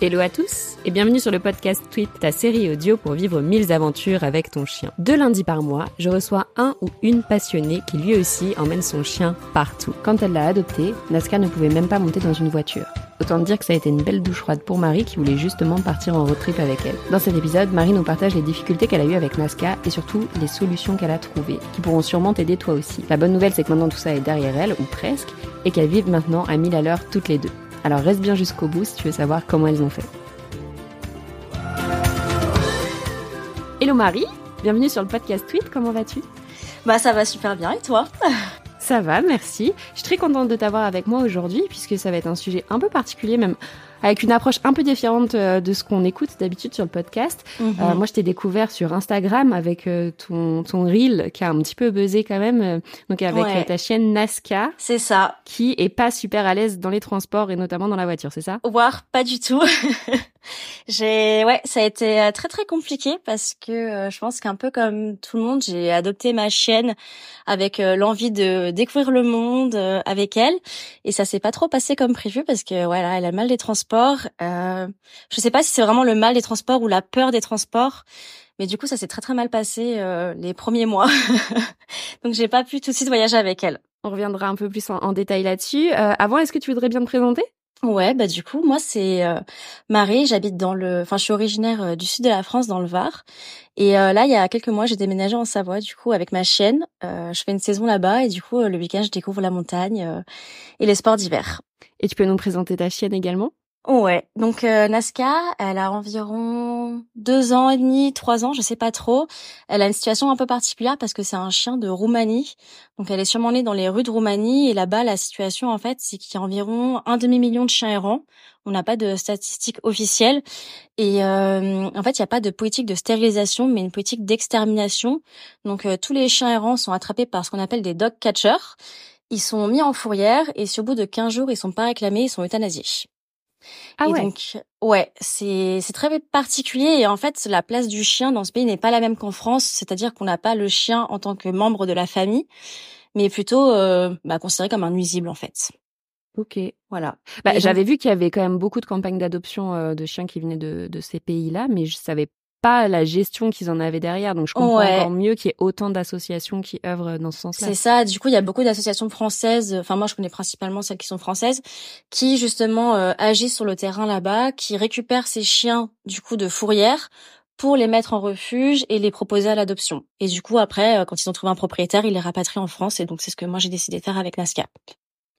Hello à tous et bienvenue sur le podcast Tweet, ta série audio pour vivre mille aventures avec ton chien. Deux lundis par mois, je reçois un ou une passionnée qui lui aussi emmène son chien partout. Quand elle l'a adopté, Naska ne pouvait même pas monter dans une voiture. Autant dire que ça a été une belle douche froide pour Marie qui voulait justement partir en road trip avec elle. Dans cet épisode, Marie nous partage les difficultés qu'elle a eues avec Nazca et surtout les solutions qu'elle a trouvées, qui pourront sûrement t'aider toi aussi. La bonne nouvelle, c'est que maintenant tout ça est derrière elle, ou presque, et qu'elles vivent maintenant à 1000 à l'heure toutes les deux. Alors reste bien jusqu'au bout si tu veux savoir comment elles ont fait. Hello Marie, bienvenue sur le podcast Tweet, comment vas-tu? Bah ça va super bien et toi? Ça va, merci. Je suis très contente de t'avoir avec moi aujourd'hui puisque ça va être un sujet un peu particulier, même avec une approche un peu différente euh, de ce qu'on écoute d'habitude sur le podcast. Mhm. Euh, moi, je t'ai découvert sur Instagram avec euh, ton, ton reel qui a un petit peu buzzé quand même. donc avec Ouais. ta chienne Nazca C'est ça. qui est pas super à l'aise dans les transports et notamment dans la voiture, c'est ça? Voire pas du tout. j'ai ouais, ça a été euh, très très compliqué parce que euh, je pense qu'un peu comme tout le monde, j'ai adopté ma chienne avec euh, l'envie de découvrir le monde avec elle et ça s'est pas trop passé comme prévu parce que voilà, elle a mal des transports. Je sais pas si c'est vraiment le mal des transports ou la peur des transports. Mais du coup, ça s'est très très mal passé les premiers mois. Donc j'ai pas pu tout de suite voyager avec elle. On reviendra un peu plus en, en détail là-dessus. Avant, est-ce que tu voudrais bien te présenter? Ouais, bah du coup, moi c'est euh, Marie, j'habite dans le enfin je suis originaire euh, du sud de la France dans le Var. Et euh, là, il y a quelques mois, j'ai déménagé en Savoie du coup avec ma chienne. Euh, je fais une saison là-bas et du coup, euh, le week-end, je découvre la montagne et les sports d'hiver. Et tu peux nous présenter ta chienne également? Ouais, donc euh, elle a environ deux ans et demi, trois ans, je sais pas trop. Elle a une situation un peu particulière parce que c'est un chien de Roumanie. Donc elle est sûrement née dans les rues de Roumanie et là-bas la situation en fait c'est qu'il y a environ un demi million de chiens errants. On n'a pas de statistiques officielles et euh, en fait il n'y a pas de politique de stérilisation mais une politique d'extermination. Donc euh, tous les chiens errants sont attrapés par ce qu'on appelle des dog catchers. Ils sont mis en fourrière et sur bout de 15 jours ils sont pas réclamés, ils sont euthanasiés. Ah et ouais. donc, ouais, c'est c'est très particulier et en fait, la place du chien dans ce pays n'est pas la même qu'en France, c'est-à-dire qu'on n'a pas le chien en tant que membre de la famille, mais plutôt euh, bah, considéré comme un nuisible en fait. Ok. Voilà. Bah, J'avais vu qu'il y avait quand même beaucoup de campagnes d'adoption euh, de chiens qui venaient de, de ces pays-là, mais je savais pas la gestion qu'ils en avaient derrière. Donc je comprends Ouais. encore mieux qu'il y ait autant d'associations qui œuvrent dans ce sens-là. C'est ça. Du coup, il y a beaucoup d'associations françaises. Enfin, moi, je connais principalement celles qui sont françaises, qui justement euh, agissent sur le terrain là-bas, qui récupèrent ces chiens du coup de fourrière pour les mettre en refuge et les proposer à l'adoption. Et du coup, après, euh, quand ils ont trouvé un propriétaire, ils les rapatrient en France. Et donc, c'est ce que moi j'ai décidé de faire avec Nazca.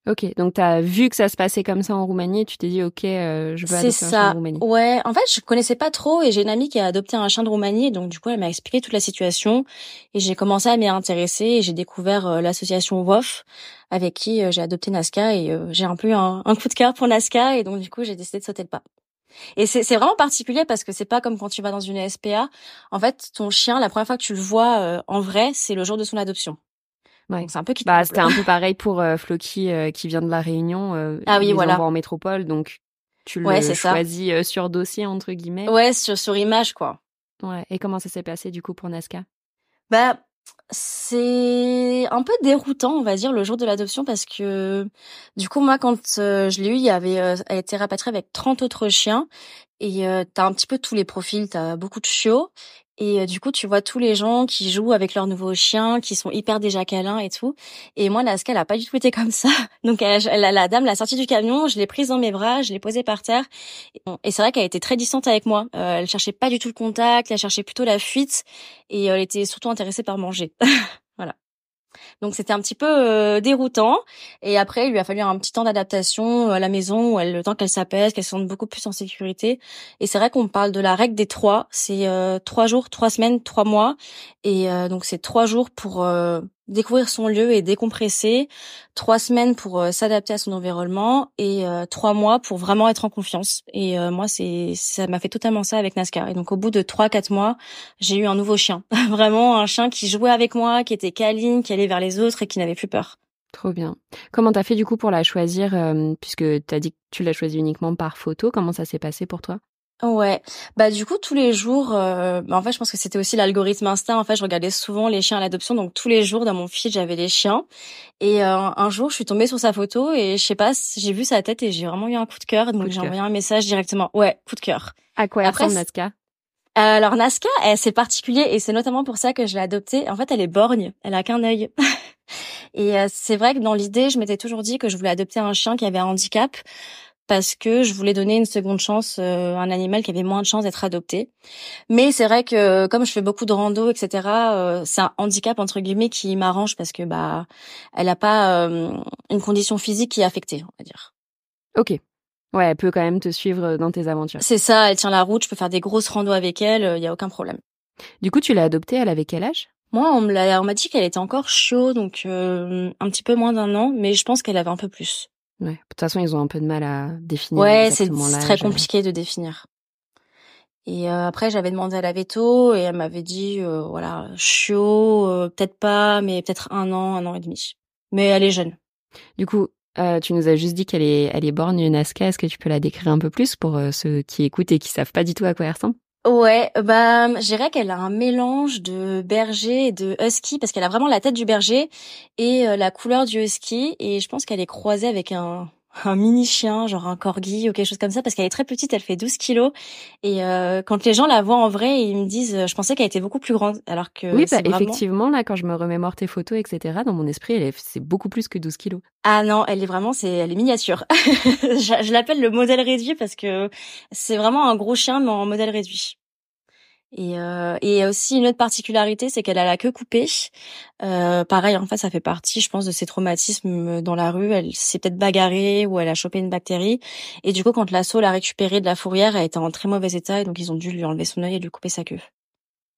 Ok, donc tu as vu que ça se passait comme ça en Roumanie et tu t'es dit, ok, euh, je veux adopter un chien ça. en Roumanie. Ouais. En fait, je connaissais pas trop et j'ai une amie qui a adopté un chien de Roumanie. Donc, du coup, elle m'a expliqué toute la situation et j'ai commencé à m'y intéresser et j'ai découvert euh, l'association WOF avec qui euh, j'ai adopté Nazca et euh, j'ai un peu eu un, un coup de cœur pour Nazca et donc, du coup, j'ai décidé de sauter le pas. Et c'est vraiment particulier parce que c'est pas comme quand tu vas dans une SPA. En fait, ton chien, la première fois que tu le vois en vrai, c'est le jour de son adoption. Ouais. Donc, c'est un peu qui Bah, c'était un peu pareil pour euh, Floki euh, qui vient de la Réunion. euh, Ah oui, voilà. en métropole, donc tu le Ouais, ça. choisis euh, sur dossier entre guillemets. Ouais, sur, sur image, quoi. Ouais. Et comment ça s'est passé du coup pour Nazca? Bah, c'est un peu déroutant, on va dire, le jour de l'adoption parce que du coup, moi, quand je l'ai eu, il avait, elle a été rapatriée avec 30 autres chiens et t'as un petit peu tous les profils, t'as beaucoup de chiots et euh, du coup, tu vois tous les gens qui jouent avec leurs nouveaux chiens, qui sont hyper déjà câlins et tout. Et moi, Nazca, elle a pas du tout été comme ça. Donc, elle, elle- la dame l'a sortie du camion, je l'ai prise dans mes bras, je l'ai posée par terre. Et, et c'est vrai qu'elle était très distante avec moi. Euh, elle cherchait pas du tout le contact, elle cherchait plutôt la fuite et euh, elle était surtout intéressée par manger. Donc c'était un petit peu euh, déroutant. Et après il lui a fallu un petit temps d'adaptation euh, à la maison, où elle, le temps qu'elle s'apaise, qu'elle se sente beaucoup plus en sécurité. Et c'est vrai qu'on parle de la règle des trois, c'est euh, trois jours, trois semaines, trois mois. Et euh, donc c'est trois jours pour euh, découvrir son lieu et décompresser, trois semaines pour euh, s'adapter à son environnement et euh, trois mois pour vraiment être en confiance. Et euh, moi, c'est ça m'a fait totalement ça avec Nascar. Et donc au bout de trois quatre mois, j'ai eu un nouveau chien, vraiment un chien qui jouait avec moi, qui était câline, qui allait vers les autres et qui n'avait plus peur. Trop bien. Comment t'as fait du coup pour la choisir, puisque t'as dit que tu l'as choisie uniquement par photo? Comment ça s'est passé pour toi? Ouais, bah du coup tous les jours, euh, bah, en fait je pense que c'était aussi l'algorithme Insta. En fait je regardais souvent les chiens à l'adoption, donc tous les jours dans mon feed j'avais des chiens. Et euh, un jour je suis tombée sur sa photo et je sais pas, j'ai vu sa tête et j'ai vraiment eu un coup de cœur, donc j'ai envoyé un message directement. Ouais, coup de cœur. À quoi Après, ressemble Nazca Alors Nazca, c'est particulier et c'est notamment pour ça que je l'ai adoptée. En fait elle est borgne, elle a qu'un œil. et euh, c'est vrai que dans l'idée je m'étais toujours dit que je voulais adopter un chien qui avait un handicap parce que je voulais donner une seconde chance euh, à un animal qui avait moins de chances d'être adopté. Mais c'est vrai que comme je fais beaucoup de rando, etc., euh, c'est un handicap entre guillemets qui m'arrange parce que bah elle a pas euh, une condition physique qui est affectée, on va dire. Ok. Ouais, elle peut quand même te suivre dans tes aventures. C'est ça, elle tient la route, je peux faire des grosses randos avec elle, il y a aucun problème. Du coup, tu l'as adoptée, elle avait quel âge? Moi, on m'a dit qu'elle était encore chaude, donc un petit peu moins d'un an, mais je pense qu'elle avait un peu plus. Ouais. De toute façon, ils ont un peu de mal à définir. Ouais, c'est très compliqué de définir. Et euh, après, j'avais demandé à la veto et elle m'avait dit, euh, voilà, chiot, euh, peut-être pas, mais peut-être un an, un an et demi. Mais elle est jeune. Du coup, tu nous as juste dit qu'elle est, elle est borgne Nazca. Est-ce que tu peux la décrire un peu plus pour ceux qui écoutent et qui savent pas du tout à quoi elle ressemble? Ouais, bah, je qu'elle a un mélange de berger et de husky parce qu'elle a vraiment la tête du berger et euh, la couleur du husky et je pense qu'elle est croisée avec un un mini chien, genre un corgi ou quelque chose comme ça, parce qu'elle est très petite, elle fait 12 kilos. Et euh, quand les gens la voient en vrai, ils me disent, euh, je pensais qu'elle était beaucoup plus grande, alors que oui, bah, effectivement là, quand je me remémore tes photos, etc. Dans mon esprit, elle est, c'est beaucoup plus que 12 kilos. Ah non, elle est vraiment, c'est, elle est miniature. je, je l'appelle le modèle réduit parce que c'est vraiment un gros chien mais en modèle réduit. Et, euh, et aussi une autre particularité, c'est qu'elle a la queue coupée. Euh, pareil, en fait, ça fait partie, je pense, de ses traumatismes dans la rue. Elle s'est peut-être bagarrée ou elle a chopé une bactérie. Et du coup, quand l'assaut l'a récupérée de la fourrière, elle était en très mauvais état. Et donc, ils ont dû lui enlever son œil et lui couper sa queue.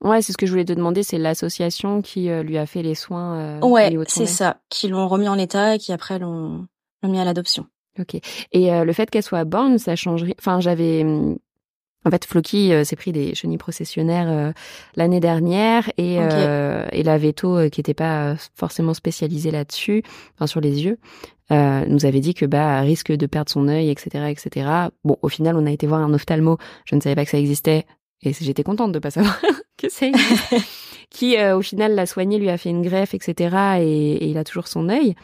Ouais, c'est ce que je voulais te demander. C'est l'association qui euh, lui a fait les soins. Euh, ouais, c'est ça. Qui l'ont remis en état et qui après l'ont mis à l'adoption. Ok. Et euh, le fait qu'elle soit borne, ça changerait. Enfin, j'avais hum, en fait, Floki euh, s'est pris des chenilles processionnaires euh, l'année dernière et, euh, et la veto, qui n'était pas forcément spécialisée là-dessus, enfin sur les yeux, nous avait dit que bah risque de perdre son œil, etc., etc. Bon, au final, on a été voir un ophtalmo. Je ne savais pas que ça existait et j'étais contente de pas savoir que existait. qui, au final, l'a soigné, lui a fait une greffe, etc. Et, et il a toujours son œil.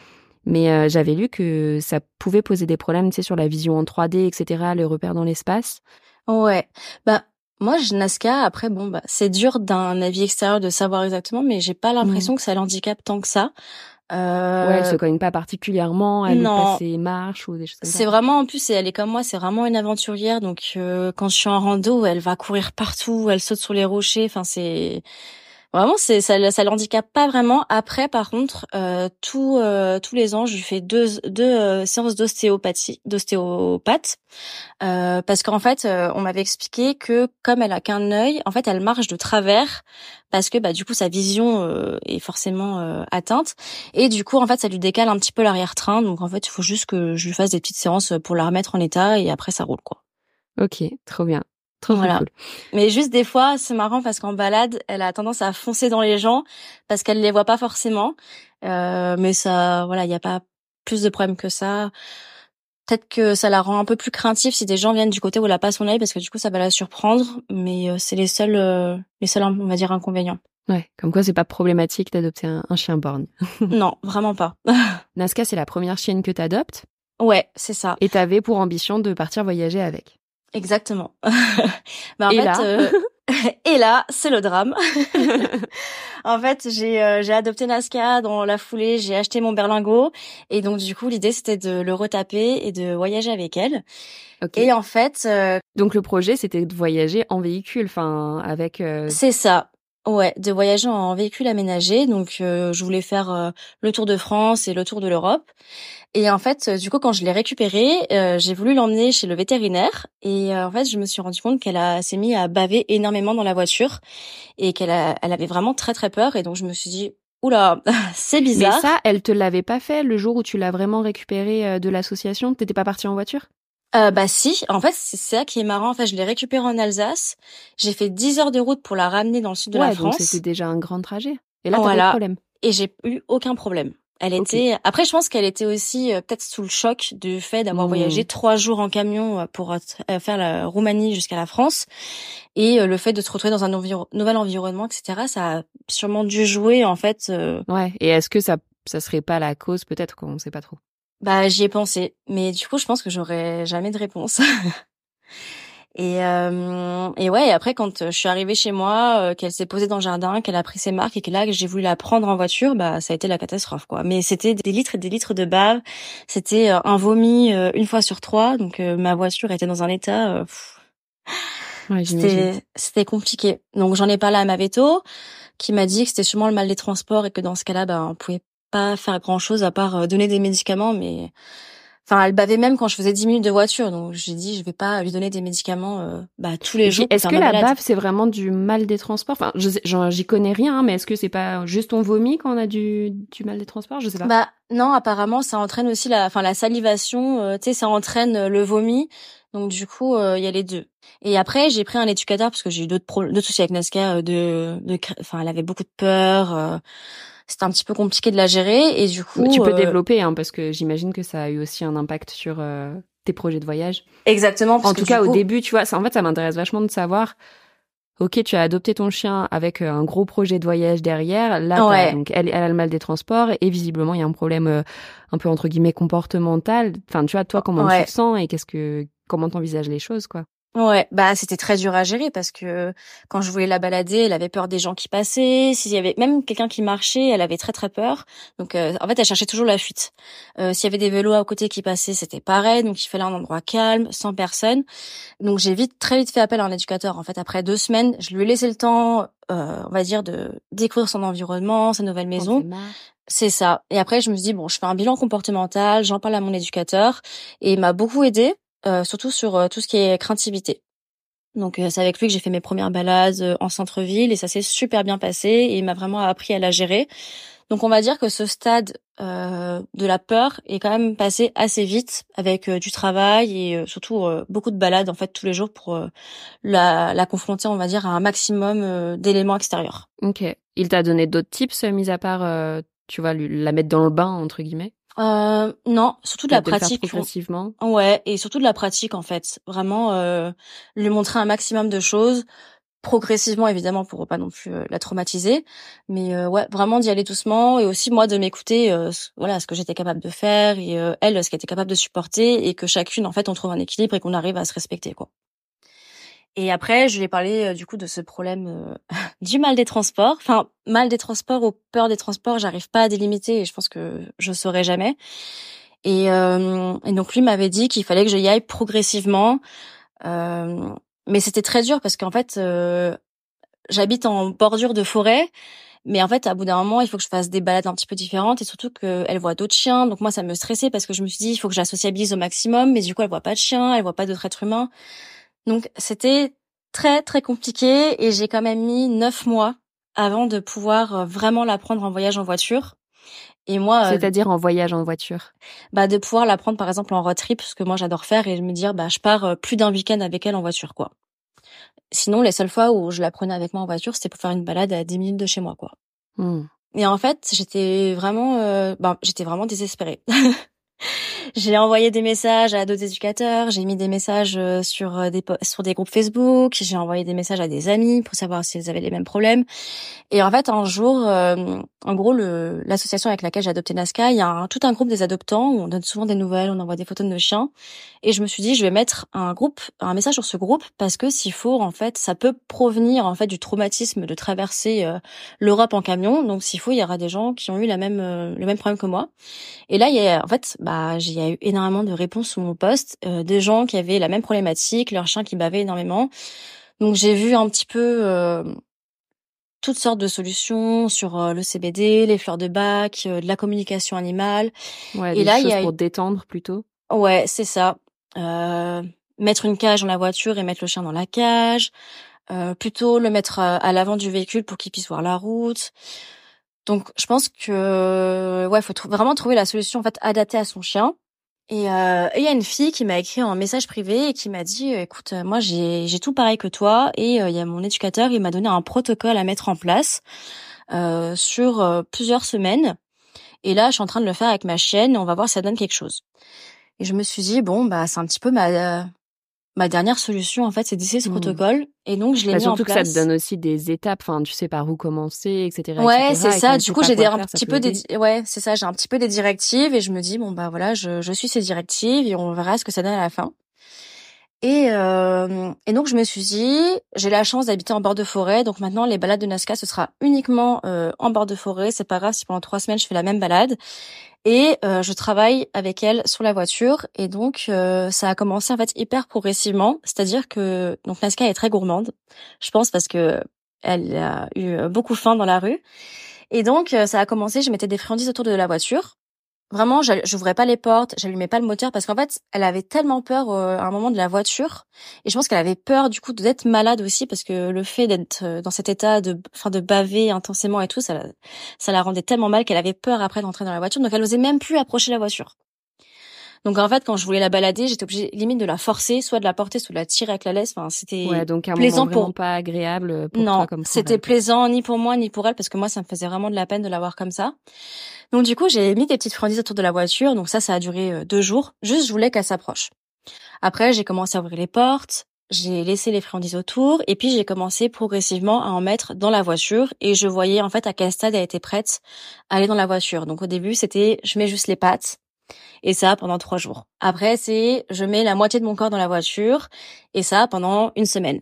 Mais j'avais lu que ça pouvait poser des problèmes, tu sais, sur la vision en 3D, etc., les repères dans l'espace. Ouais. Bah moi, je Nazca. Après, bon, bah c'est dur d'un avis extérieur de savoir exactement, mais j'ai pas l'impression mmh. que ça l'handicape tant que ça. Euh... Ouais, elle se cogne pas particulièrement, elle passe ses marches ou des choses comme ça. C'est vraiment en plus, elle est comme moi, c'est vraiment une aventurière. Donc euh, quand je suis en rando, elle va courir partout, elle saute sur les rochers. Enfin, c'est Vraiment, c'est ça, ça l'handicape pas vraiment. Après, par contre, euh, tout, euh, tous les ans, je lui fais deux, deux euh, séances d'ostéopathie, d'ostéopathe, euh, parce qu'en fait, euh, on m'avait expliqué que comme elle a qu'un œil, en fait, elle marche de travers parce que bah du coup sa vision est forcément atteinte et du coup en fait ça lui décale un petit peu l'arrière-train. Donc en fait, il faut juste que je lui fasse des petites séances pour la remettre en état et après ça roule quoi. Ok, trop bien voilà. Mais juste des fois, c'est marrant parce qu'en balade, elle a tendance à foncer dans les gens parce qu'elle les voit pas forcément. Euh, mais ça, voilà, il n'y a pas plus de problèmes que ça. Peut-être que ça la rend un peu plus craintive si des gens viennent du côté où elle a pas son œil parce que du coup ça va la surprendre. Mais euh, c'est les seuls, euh, les seuls, on va dire, inconvénients. Ouais, comme quoi c'est pas problématique d'adopter un, un, chien borgne. non, vraiment pas. Nazca, c'est la première chienne que t'adoptes. Ouais, c'est ça. Et t'avais pour ambition de partir voyager avec. Exactement. bah, en et, fait, là euh, et là, c'est le drame. en fait, j'ai euh, j'ai adopté Nazca dans la foulée, j'ai acheté mon berlingot et donc du coup, l'idée c'était de le retaper et de voyager avec elle. Et en fait, euh, donc le projet c'était de voyager en véhicule, enfin avec. C'est ça. Ouais, de voyager en véhicule aménagé. Donc, je voulais faire le tour de France et le tour de l'Europe. Et en fait, du coup, quand je l'ai récupéré, euh, j'ai voulu l'emmener chez le vétérinaire. Et euh, en fait, je me suis rendu compte qu'elle s'est mis à baver énormément dans la voiture et qu'elle elle avait vraiment très très peur. Et donc, je me suis dit, oula, c'est bizarre. Mais ça, elle te l'avait pas fait le jour où tu l'as vraiment récupéré euh, de l'association? T'étais pas partie en voiture? Euh, bah si, en fait c'est ça qui est marrant. En fait, je l'ai récupérée en Alsace. J'ai fait 10 heures de route pour la ramener dans le sud de la France. donc c'était déjà un grand trajet. Et là, t'as pas de problème. Et j'ai eu aucun problème. Elle était. Après, je pense qu'elle était aussi euh, peut-être sous le choc du fait d'avoir voyagé mmh. trois jours en camion euh, pour euh, faire la Roumanie jusqu'à la France, et le fait de se retrouver dans un nouvel environnement, etc. Ça a sûrement dû jouer en fait. Ouais. Et est-ce que ça, ça serait pas la cause peut-être qu'on sait pas trop? Bah, j'y ai pensé, mais du coup, je pense que j'aurais jamais de réponse. Et, euh, et ouais, et après quand euh, je suis arrivée chez moi, euh, qu'elle s'est posée dans le jardin, qu'elle a pris ses marques et que là que j'ai voulu la prendre en voiture, bah ça a été la catastrophe quoi. Mais c'était des litres et des litres de bave, c'était euh, un vomi une fois sur trois, donc ma voiture était dans un état. Ouais, c'était c'était compliqué. Donc j'en ai parlé à ma veto, qui m'a dit que c'était sûrement le mal des transports et que dans ce cas-là, bah on pouvait pas faire grand chose à part donner des médicaments, mais Enfin, elle bavait même quand je faisais 10 minutes de voiture. Donc, j'ai dit, je vais pas lui donner des médicaments euh, bah, tous les jours. Est-ce que la bave, c'est vraiment du mal des transports? Enfin, j'y connais rien, mais est-ce que c'est pas juste on vomit quand on a du, du mal des transports? Je sais pas. Bah non, apparemment, ça entraîne aussi la, enfin, la salivation. Euh, tu sais, ça entraîne euh, le vomi. Donc du coup, il y a les deux. Et après, j'ai pris un éducateur parce que j'ai eu d'autres d'autres soucis avec Nazca. De, de, enfin, elle avait beaucoup de peur c'était un petit peu compliqué de la gérer et du coup tu peux euh, développer hein, parce que j'imagine que ça a eu aussi un impact sur euh, tes projets de voyage. Exactement en tout cas au début tu vois ça, en fait ça m'intéresse vachement de savoir ok tu as adopté ton chien avec euh, un gros projet de voyage derrière. Là donc elle, elle a le mal des transports et visiblement il y a un problème un peu entre guillemets comportemental. Enfin tu vois toi comment tu te sens et qu'est-ce que comment t'envisages les choses quoi Ouais, bah c'était très dur à gérer parce que quand je voulais la balader, elle avait peur des gens qui passaient. S'il y avait même quelqu'un qui marchait, elle avait très très peur. Donc euh, en fait, elle cherchait toujours la fuite. Euh, S'il y avait des vélos à côté qui passaient, c'était pareil. Donc il fallait un endroit calme, sans personne. Donc j'ai vite très vite fait appel à un éducateur. En fait, après deux semaines, je lui ai laissé le temps, euh, on va dire, de découvrir son environnement, sa nouvelle maison. C'est ça. Et après, je me suis dit bon, je fais un bilan comportemental, j'en parle à mon éducateur, et il m'a beaucoup aidé surtout sur euh, tout ce qui est craintivité. Donc euh, c'est avec lui que j'ai fait mes premières balades en centre-ville et ça s'est super bien passé et il m'a vraiment appris à la gérer. Donc on va dire que ce stade euh, de la peur est quand même passé assez vite avec du travail et surtout beaucoup de balades en fait tous les jours pour la, la, confronter on va dire à un maximum d'éléments extérieurs. Ok. Il t'a donné d'autres tips mis à part tu vois la mettre dans le bain entre guillemets? Euh, non, surtout de la pratique. progressivement. Ouais, et surtout de la pratique en fait. Vraiment, euh, lui montrer un maximum de choses progressivement évidemment pour pas non plus euh, la traumatiser mais euh, ouais vraiment d'y aller doucement et aussi moi de m'écouter euh, voilà ce que j'étais capable de faire et elle ce qu'elle était capable de supporter et que chacune en fait on trouve un équilibre et qu'on arrive à se respecter quoi et après, je lui ai parlé euh, du coup de ce problème euh, du mal des transports. Enfin, mal des transports ou peur des transports, j'arrive pas à délimiter et je pense que je saurais jamais. Et, euh, et donc lui m'avait dit qu'il fallait que je y aille progressivement. mais c'était très dur parce qu'en fait, j'habite en bordure de forêt. Mais en fait, à bout d'un moment, il faut que je fasse des balades un petit peu différentes et surtout qu'elle voit d'autres chiens. Donc moi, ça me stressait parce que je me suis dit, il faut que je la sociabilise au maximum. Mais du coup, elle voit pas de chiens, elle voit pas d'autres êtres humains. Donc c'était très très compliqué et j'ai quand même mis neuf mois avant de pouvoir euh, vraiment la prendre en voyage en voiture. Et moi, euh, c'est-à-dire en voyage en voiture, bah de pouvoir la prendre par exemple en road trip, ce que moi j'adore faire, et me dire bah je pars euh, plus d'un week-end avec elle en voiture quoi. Sinon les seules fois où je la prenais avec moi en voiture, c'était pour faire une balade à 10 minutes de chez moi quoi. Hmm. Et en fait j'étais vraiment, bah, j'étais vraiment désespérée. j'ai envoyé des messages à d'autres éducateurs, j'ai mis des messages euh, sur euh, des sur des groupes Facebook, j'ai envoyé des messages à des amis pour savoir s'ils avaient les mêmes problèmes. Et en fait, un jour, euh, en gros, l'association avec laquelle j'ai adopté Nazca, il y a tout un groupe des adoptants où on donne souvent des nouvelles, on envoie des photos de nos chiens. Et je me suis dit, je vais mettre un groupe, un message sur ce groupe parce que s'il faut, en fait, ça peut provenir en fait du traumatisme de traverser l'Europe en camion. Donc s'il faut, il y aura des gens qui ont eu la même le même problème que moi. Et là, il y a en fait, bah, j'ai eu énormément de réponses sur mon poste, euh, des gens qui avaient la même problématique, leur chien qui bavait énormément. Donc j'ai vu un petit peu euh, toutes sortes de solutions sur euh, le CBD, les fleurs de bac, de la communication animale. Ouais, et là, il y a pour détendre plutôt. Ouais, c'est ça. mettre une cage dans la voiture et mettre le chien dans la cage. plutôt le mettre à, à l'avant du véhicule pour qu'il puisse voir la route. Donc je pense que ouais, faut vraiment trouver la solution en fait adaptée à son chien. Et euh, il y a une fille qui m'a écrit un message privé et qui m'a dit écoute moi j'ai tout pareil que toi et il y a mon éducateur il m'a donné un protocole à mettre en place euh, sur plusieurs semaines et là je suis en train de le faire avec ma chienne et on va voir si ça donne quelque chose. Et je me suis dit bon bah c'est un petit peu ma ma dernière solution en fait c'est d'essayer ce mmh. protocole et donc je l'ai bah, mis en place. Surtout que ça te donne aussi des étapes, enfin tu sais par où commencer, etc. Ouais c'est ça. Du coup j'ai un petit peu des ouais c'est ça j'ai un petit peu des directives et je me dis bon bah voilà je, je suis ces directives et on verra ce que ça donne à la fin. Et, euh, et donc je me suis dit, j'ai la chance d'habiter en bord de forêt, donc maintenant les balades de Nazca ce sera uniquement euh, en bord de forêt. C'est pas grave si pendant trois semaines je fais la même balade. Et euh, je travaille avec elle sur la voiture. Et donc euh, ça a commencé en fait hyper progressivement. C'est-à-dire que donc Nazca est très gourmande je pense parce que elle a eu beaucoup faim dans la rue. Et donc euh, ça a commencé je mettais des friandises autour de la voiture Vraiment, j'ouvrais pas les portes, j'allumais pas le moteur parce qu'en fait, elle avait tellement peur euh, à un moment de la voiture et je pense qu'elle avait peur du coup d'être malade aussi parce que le fait d'être euh, dans cet état de enfin de baver intensément et tout, ça ça la rendait tellement mal qu'elle avait peur après d'entrer dans la voiture donc elle osait même plus approcher la voiture. Donc en fait, quand je voulais la balader, j'étais obligée limite de la forcer, soit de la porter, soit de la tirer avec la laisse. Enfin, c'était ouais, donc un plaisant pour pas agréable pour non, c'était plaisant ni pour moi ni pour elle parce que moi ça me faisait vraiment de la peine de la voir comme ça. Donc du coup, j'ai mis des petites friandises autour de la voiture. Donc ça, ça a duré euh, deux jours. Juste, je voulais qu'elle s'approche. Après, j'ai commencé à ouvrir les portes. J'ai laissé les friandises autour et puis j'ai commencé progressivement à en mettre dans la voiture et je voyais en fait à quel stade elle était prête à aller dans la voiture. Donc au début c'était je mets juste les pattes et ça pendant trois jours. Après c'est je mets la moitié de mon corps dans la voiture et ça pendant une semaine.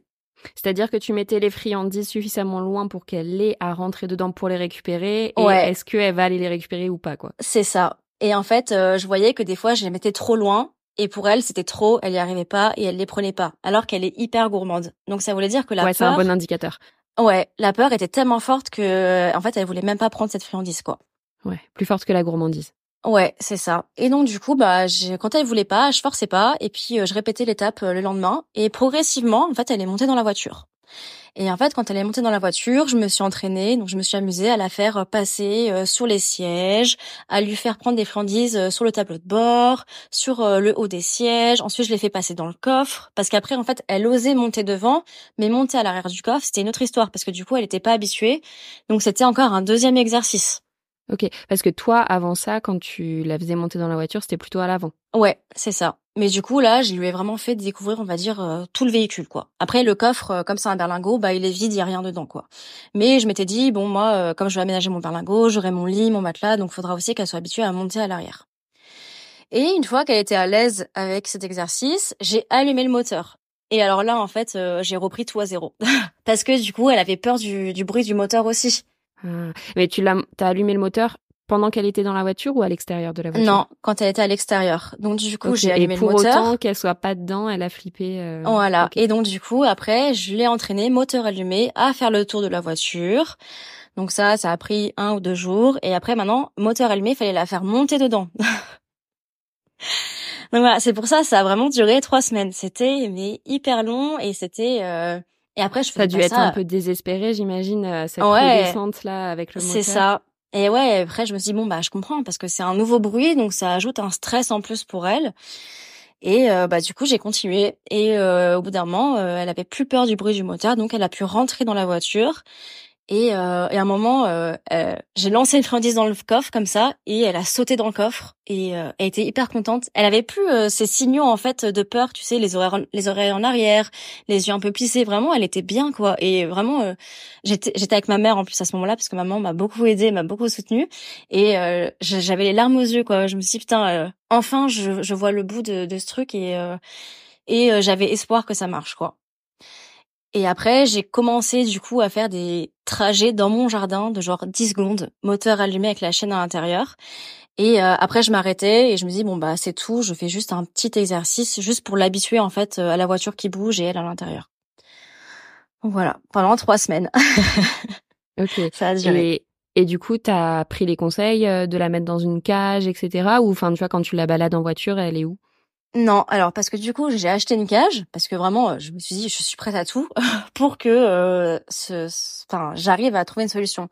C'est-à-dire que tu mettais les friandises suffisamment loin pour qu'elle ait à rentrer dedans pour les récupérer. Et ouais. est-ce qu'elle va aller les récupérer ou pas, quoi? C'est ça. Et en fait, euh, je voyais que des fois, je les mettais trop loin. Et pour elle, c'était trop, elle y arrivait pas et elle les prenait pas. Alors qu'elle est hyper gourmande. Donc ça voulait dire que la ouais, c'est un bon indicateur. Ouais, la peur était tellement forte que, en fait, elle voulait même pas prendre cette friandise, quoi. Ouais, plus forte que la gourmandise. Ouais, c'est ça. Et donc du coup, bah, quand elle voulait pas, je forçais pas, et puis euh, je répétais l'étape euh, le lendemain, et progressivement, en fait, elle est montée dans la voiture. Et en fait, quand elle est montée dans la voiture, je me suis entraînée, donc je me suis amusée à la faire euh, passer sur les sièges, à lui faire prendre des friandises sur le tableau de bord, sur le haut des sièges. Ensuite, je l'ai fait passer dans le coffre, parce qu'après, en fait, elle osait monter devant, mais monter à l'arrière du coffre, c'était une autre histoire, parce que du coup, elle n'était pas habituée. Donc, c'était encore un deuxième exercice. Ok, parce que toi, avant ça, quand tu la faisais monter dans la voiture, c'était plutôt à l'avant. Ouais, c'est ça. Mais du coup, là, je lui ai vraiment fait découvrir, on va dire, euh, tout le véhicule, quoi. Après, le coffre, euh, comme c'est un berlingot, bah, il est vide, il y a rien dedans, quoi. Mais je m'étais dit, bon, moi, euh, comme je vais aménager mon berlingot, j'aurai mon lit, mon matelas, donc faudra aussi qu'elle soit habituée à monter à l'arrière. Et une fois qu'elle était à l'aise avec cet exercice, j'ai allumé le moteur. Et alors là, en fait, j'ai repris tout à zéro. Parce que du coup, elle avait peur du, du bruit du moteur aussi. Ah. Mais tu l'as, t'as allumé le moteur pendant qu'elle était dans la voiture ou à l'extérieur de la voiture? Non, quand elle était à l'extérieur. Donc du coup, j'ai allumé le moteur. Et pour autant qu'elle soit pas dedans, elle a flippé. Euh... Voilà. Et donc du coup, après, je l'ai entraînée, moteur allumé, à faire le tour de la voiture. Donc ça, ça a pris un ou deux jours. Et après, maintenant, moteur allumé, il fallait la faire monter dedans. Donc voilà, c'est pour ça, ça a vraiment duré trois semaines. C'était mais hyper long et c'était euh, et après, je ça a dû être un peu désespéré, j'imagine, euh, cette ouais, descente là avec le moteur. C'est ça. Et ouais, après, je me suis dit bon bah je comprends parce que c'est un nouveau bruit, donc ça ajoute un stress en plus pour elle. Et euh, bah du coup, j'ai continué. Et euh, au bout d'un moment, elle avait plus peur du bruit du moteur, donc elle a pu rentrer dans la voiture. Et, euh, et à un moment, euh, euh, j'ai lancé une friandise dans le coffre comme ça, et elle a sauté dans le coffre et euh, elle était hyper contente. Elle avait plus euh, ces signaux en fait de peur, tu sais, les oreilles, les oreilles en arrière, les yeux un peu plissés. Vraiment, elle était bien quoi. Et vraiment, j'étais, j'étais avec ma mère en plus à ce moment-là parce que maman m'a beaucoup aidée, m'a beaucoup soutenue, et j'avais les larmes aux yeux quoi. Je me suis dit putain, enfin, je, je vois le bout de, de ce truc et et j'avais espoir que ça marche quoi. Et après, j'ai commencé du coup à faire des trajets dans mon jardin de genre 10 secondes, moteur allumé avec la chaîne à l'intérieur. Et euh, après, je m'arrêtais et je me dis bon bah c'est tout, je fais juste un petit exercice juste pour l'habituer en fait euh, à la voiture qui bouge et elle à l'intérieur. Voilà, pendant trois semaines. ok. Ça a duré. Et, du coup, t'as pris les conseils euh, de la mettre dans une cage, etc. Ou enfin, tu vois, quand tu la balades en voiture, elle est où? Non, alors parce que du coup j'ai acheté une cage parce que vraiment je me suis dit je suis prête à tout pour que euh, ce, enfin j'arrive à trouver une solution.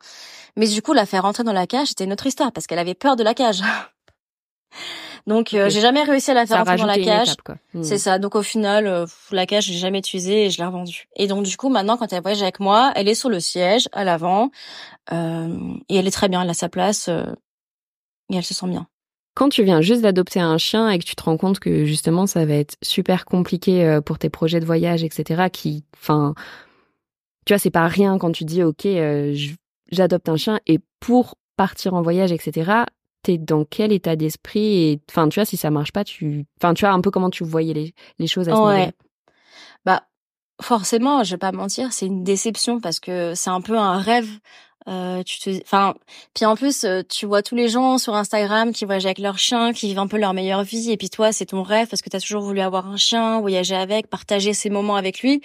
Mais du coup la faire rentrer dans la cage c'était une autre histoire parce qu'elle avait peur de la cage. Donc euh, j'ai jamais réussi à la faire rentrer dans la cage. Hmm. C'est ça. Donc au final euh, la cage j'ai jamais utilisée et je l'ai revendue. Et donc du coup maintenant quand elle voyage avec moi, elle est sur le siège à l'avant euh, et elle est très bien, elle a sa place et elle se sent bien. Quand tu viens juste d'adopter un chien et que tu te rends compte que justement ça va être super compliqué euh, pour tes projets de voyage, etc., qui, enfin, tu vois, c'est pas rien quand tu dis ok, euh, j'adopte un chien et pour partir en voyage, etc., t'es dans quel état d'esprit et, enfin, tu vois, si ça marche pas, tu, enfin, tu vois un peu comment tu voyais les, les choses à ce moment-là. Bah, forcément, je vais pas mentir, c'est une déception parce que c'est un peu un rêve euh, tu te, enfin, puis en plus, euh, tu vois tous les gens sur Instagram qui voyagent avec leur chien, qui vivent un peu leur meilleure vie, et puis toi, c'est ton rêve parce que tu as toujours voulu avoir un chien, voyager avec, partager ces moments avec lui,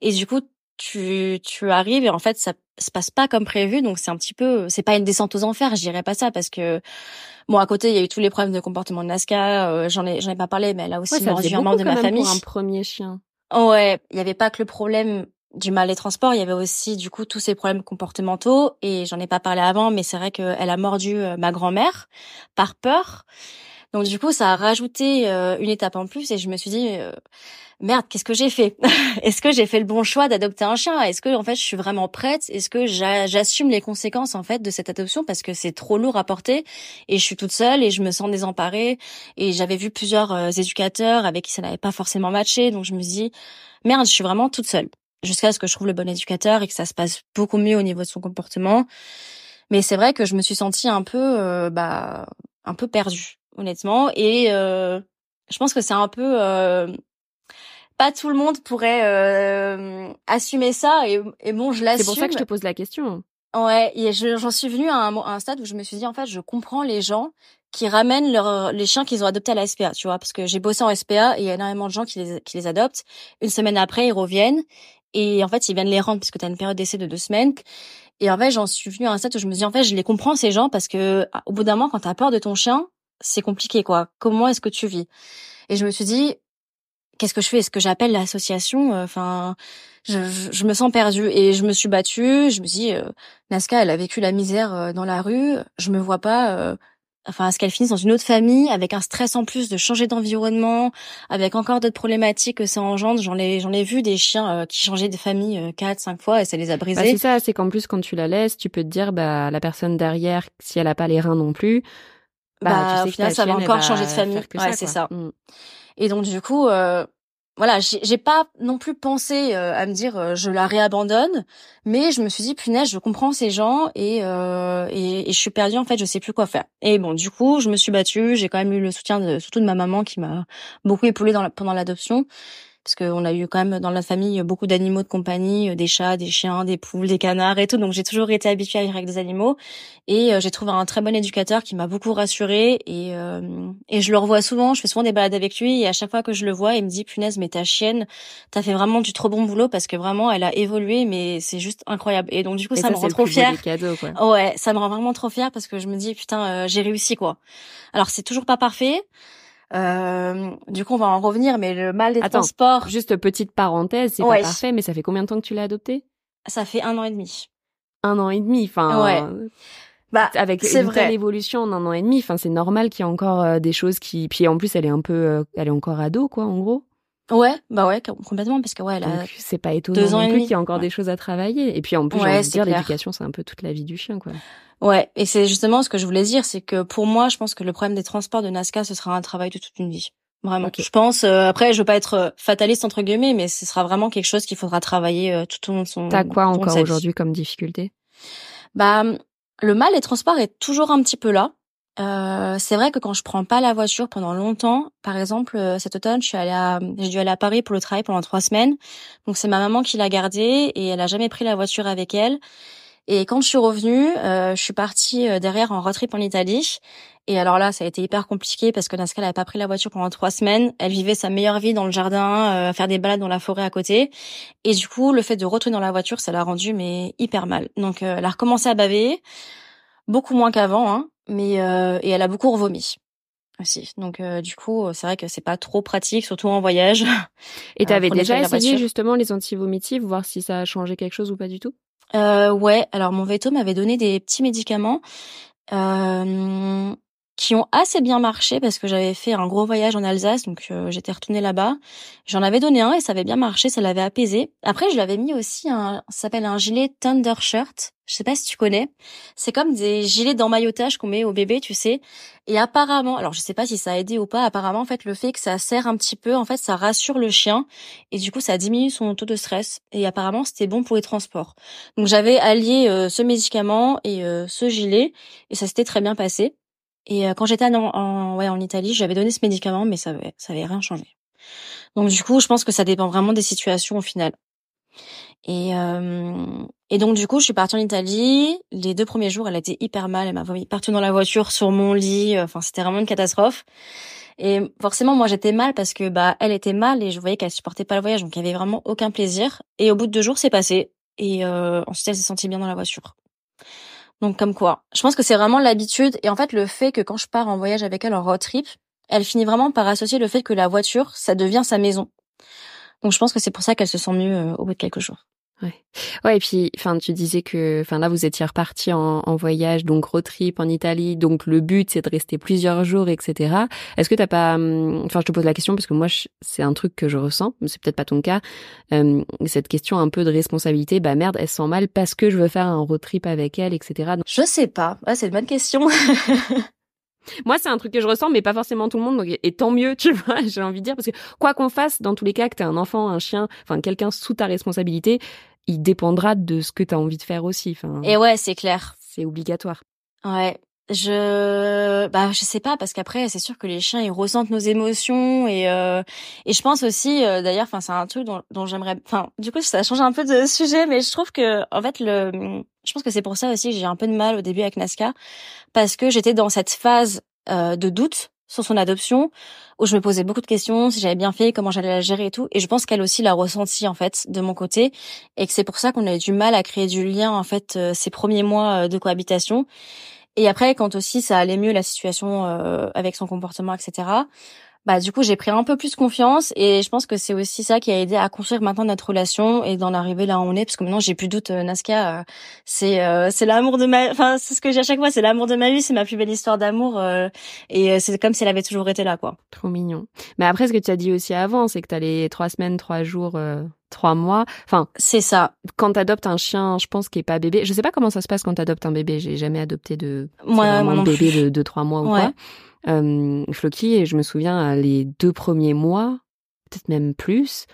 et du coup, tu, tu arrives et en fait, ça se passe pas comme prévu, donc c'est un petit peu, c'est pas une descente aux enfers, je dirais pas ça parce que bon, à côté, il y a eu tous les problèmes de comportement de Nazca, euh, j'en ai, j'en ai pas parlé, mais a aussi ouais, un membre de ma famille. Pour un premier chien. Ouais, il y avait pas que le problème du mal des transports, il y avait aussi du coup tous ces problèmes comportementaux et j'en ai pas parlé avant, mais c'est vrai qu'elle a mordu euh, ma grand-mère par peur. Donc du coup, ça a rajouté euh, une étape en plus et je me suis dit euh, merde, qu'est-ce que j'ai fait? Est-ce que j'ai fait le bon choix d'adopter un chien? Est-ce que en fait je suis vraiment prête? Est-ce que j'assume les conséquences en fait de cette adoption? Parce que c'est trop lourd à porter et je suis toute seule et je me sens désemparée et j'avais vu plusieurs éducateurs avec qui ça n'avait pas forcément matché, donc je me dis merde, je suis vraiment toute seule jusqu'à ce que je trouve le bon éducateur et que ça se passe beaucoup mieux au niveau de son comportement. Mais c'est vrai que je me suis sentie un peu, euh, bah, un peu perdue, honnêtement. Et euh, je pense que c'est un peu, euh, pas tout le monde pourrait assumer ça. Et, et bon, je l'assume. C'est pour ça que je te pose la question. Ouais, et j'en suis venue à un, à un stade où je me suis dit en fait, je comprends les gens qui ramènent leur, les chiens qu'ils ont adoptés à la SPA, tu vois, parce que j'ai bossé en SPA et il y a énormément de gens qui les, qui les adoptent. Une semaine après, ils reviennent et en fait, ils viennent les rendre puisque tu as une période d'essai de deux semaines. Et en fait, j'en suis venue à un stade où je me dis, en fait, je les comprends, ces gens, parce que ah, au bout d'un moment, quand tu as peur de ton chien, c'est compliqué, quoi. Comment est-ce que tu vis? Et je me suis dit, qu'est-ce que je fais? Est-ce que j'appelle l'association? Enfin, je, je, me sens perdue. Et je me suis battue. Je me dis, euh, Nazca, elle a vécu la misère euh, dans la rue. Je me vois pas... Euh, enfin à ce qu'elle finisse dans une autre famille avec un stress en plus de changer d'environnement avec encore d'autres problématiques que ça engendre. J'en ai j'en ai vu des chiens euh, qui changeaient de famille euh, quatre cinq fois et ça les a brisés. bah, c'est ça c'est qu'en plus quand tu la laisses tu peux te dire bah la personne derrière si elle a pas les reins non plus bah, bah tu sais au final ça va encore changer de famille. ouais c'est ça. Mm. et donc du coup euh, voilà, j'ai pas non plus pensé euh, à me dire euh, je la réabandonne, mais je me suis dit punaise, je comprends ces gens et, euh, et, et je suis perdue en fait, je sais plus quoi faire. Et bon, du coup, je me suis battue, j'ai quand même eu le soutien de, surtout de ma maman qui m'a beaucoup épaulée dans pendant l'adoption parce qu'on a eu quand même dans la famille beaucoup d'animaux de compagnie, euh, des chats, des chiens, des poules, des canards et tout. Donc j'ai toujours été habituée à vivre avec des animaux et euh, j'ai trouvé un très bon éducateur qui m'a beaucoup rassurée et euh, et je le revois souvent. Je fais souvent des balades avec lui et à chaque fois que je le vois, il me dit punaise mais ta chienne, t'as fait vraiment du trop bon boulot parce que vraiment elle a évolué mais c'est juste incroyable. Et donc du coup ça, me rend trop fière. Ouais, ça me rend vraiment trop fière parce que je me dis putain j'ai réussi quoi. Alors c'est toujours pas parfait. Euh, du coup, on va en revenir, mais le mal des Attends, transports. Juste petite parenthèse, c'est pas parfait, mais ça fait combien de temps que tu l'as adopté? Ça fait un an et demi. Un an et demi, enfin. Ouais. Bah, avec une telle évolution en un an et demi, enfin, c'est normal qu'il y ait encore euh, des choses qui. Puis en plus, elle est un peu, euh, elle est encore ado, quoi, en gros. Ouais, bah ouais, complètement, parce que ouais, là. C'est pas étonnant deux ans non plus qu'il y a encore des choses à travailler. Et puis en plus, j'ai envie de dire, l'éducation, c'est un peu toute la vie du chien, quoi. Ouais, et c'est justement ce que je voulais dire, c'est que pour moi, je pense que le problème des transports de Nazca, ce sera un travail de toute une vie. Vraiment. Je pense. Euh, après, je veux pas être euh, fataliste entre guillemets, mais ce sera vraiment quelque chose qu'il faudra travailler euh, tout au long de son. T'as quoi encore aujourd'hui comme difficulté? Bah, le mal des transports est toujours un petit peu là. Euh, c'est vrai que quand je prends pas la voiture pendant longtemps, par exemple cet automne, je suis allée à, j'ai dû aller à Paris pour le travail pendant trois semaines. Donc c'est ma maman qui l'a gardée et elle a jamais pris la voiture avec elle. Et quand je suis revenue, euh, je suis partie euh, derrière en road trip en Italie. Et alors là, ça a été hyper compliqué parce que Nazca n'avait pas pris la voiture pendant trois semaines. Elle vivait sa meilleure vie dans le jardin, euh, faire des balades dans la forêt à côté. Et du coup, le fait de retourner dans la voiture, ça l'a rendu mais hyper mal. Donc, elle a recommencé à baver, beaucoup moins qu'avant, hein, mais et elle a beaucoup revomi. aussi. Donc du coup, c'est vrai que c'est pas trop pratique, surtout en voyage. Et t'avais déjà essayé justement les antivomitifs, voir si ça a changé quelque chose ou pas du tout? Euh, Ouais. Alors mon veto m'avait donné des petits médicaments. Euh, qui ont assez bien marché parce que j'avais fait un gros voyage en Alsace, donc euh, j'étais retournée là-bas. J'en avais donné un et ça avait bien marché, ça l'avait apaisé. Après, je l'avais mis aussi un, ça s'appelle un gilet Thunder Shirt. Je sais pas si tu connais. C'est comme des gilets d'emmaillotage qu'on met au bébé, tu sais. Et apparemment, alors je sais pas si ça a aidé ou pas, apparemment, en fait, le fait que ça serre un petit peu, en fait, ça rassure le chien et du coup, ça diminue son taux de stress. Et apparemment, c'était bon pour les transports. Donc j'avais allié euh, ce médicament et euh, ce gilet et ça s'était très bien passé. Et euh, quand j'étais en, en, ouais, en Italie, j'avais donné ce médicament, mais ça avait, ça avait rien changé. Donc du coup, je pense que ça dépend vraiment des situations au final. Et, euh, et donc du coup, je suis partie en Italie. Les deux premiers jours, elle été hyper mal. Elle m'a partout dans la voiture, sur mon lit. Enfin, c'était vraiment une catastrophe. Et forcément, moi, j'étais mal parce que bah, elle était mal et je voyais qu'elle supportait pas le voyage, donc il y avait vraiment aucun plaisir. Et au bout de deux jours, c'est passé. Et euh, ensuite, elle s'est sentie bien dans la voiture. Donc comme quoi, je pense que c'est vraiment l'habitude et en fait le fait que quand je pars en voyage avec elle en road trip, elle finit vraiment par associer le fait que la voiture, ça devient sa maison. Donc je pense que c'est pour ça qu'elle se sent mieux euh, au bout de quelques jours. Ouais. Ouais, et puis, enfin, tu disais que, enfin, là, vous étiez reparti en, en, voyage, donc road trip en Italie. Donc, le but, c'est de rester plusieurs jours, etc. Est-ce que t'as pas, hum, enfin, je te pose la question parce que moi, c'est un truc que je ressens, mais c'est peut-être pas ton cas. Euh, cette question un peu de responsabilité, bah merde, elle se sent mal parce que je veux faire un road trip avec elle, etc. Donc, je sais pas. Ouais, c'est une bonne question. Moi, c'est un truc que je ressens, mais pas forcément tout le monde. Donc, et tant mieux, tu vois, j'ai envie de dire, parce que quoi qu'on fasse, dans tous les cas, que t'es un enfant, un chien, enfin quelqu'un sous ta responsabilité, il dépendra de ce que t'as envie de faire aussi. Enfin, et ouais, c'est clair. C'est obligatoire. Ouais. Je bah je sais pas parce qu'après c'est sûr que les chiens ils ressentent nos émotions et euh, et je pense aussi euh, d'ailleurs enfin c'est un truc dont, dont j'aimerais enfin du coup ça change un peu de sujet mais je trouve que en fait le je pense que c'est pour ça aussi que j'ai un peu de mal au début avec Nazca parce que j'étais dans cette phase euh, de doute sur son adoption où je me posais beaucoup de questions si j'avais bien fait comment j'allais la gérer et tout. Et je pense qu'elle aussi l'a ressenti en fait de mon côté. Et que c'est pour ça qu'on a eu du mal à créer du lien en fait euh, ces premiers mois euh, de cohabitation. Et après quand aussi ça allait mieux la situation euh, avec son comportement etc bah du coup j'ai pris un peu plus confiance et je pense que c'est aussi ça qui a aidé à construire maintenant notre relation et d'en arriver là où on est parce que maintenant j'ai plus de doute euh, Nazca euh, c'est euh, c'est l'amour de ma enfin c'est ce que j'ai à chaque fois c'est l'amour de ma vie c'est ma plus belle histoire d'amour et c'est comme si elle avait toujours été là quoi. Trop mignon. Mais après ce que tu as dit aussi avant c'est que t'as les trois semaines trois jours trois mois. Enfin, c'est ça. Quand t'adoptes un chien, je pense qui est pas bébé. Je sais pas comment ça se passe quand t'adoptes un bébé. J'ai jamais adopté de moi, bébé de, de trois mois ou quoi euh, Floki et je me souviens les deux premiers mois, peut-être même plus.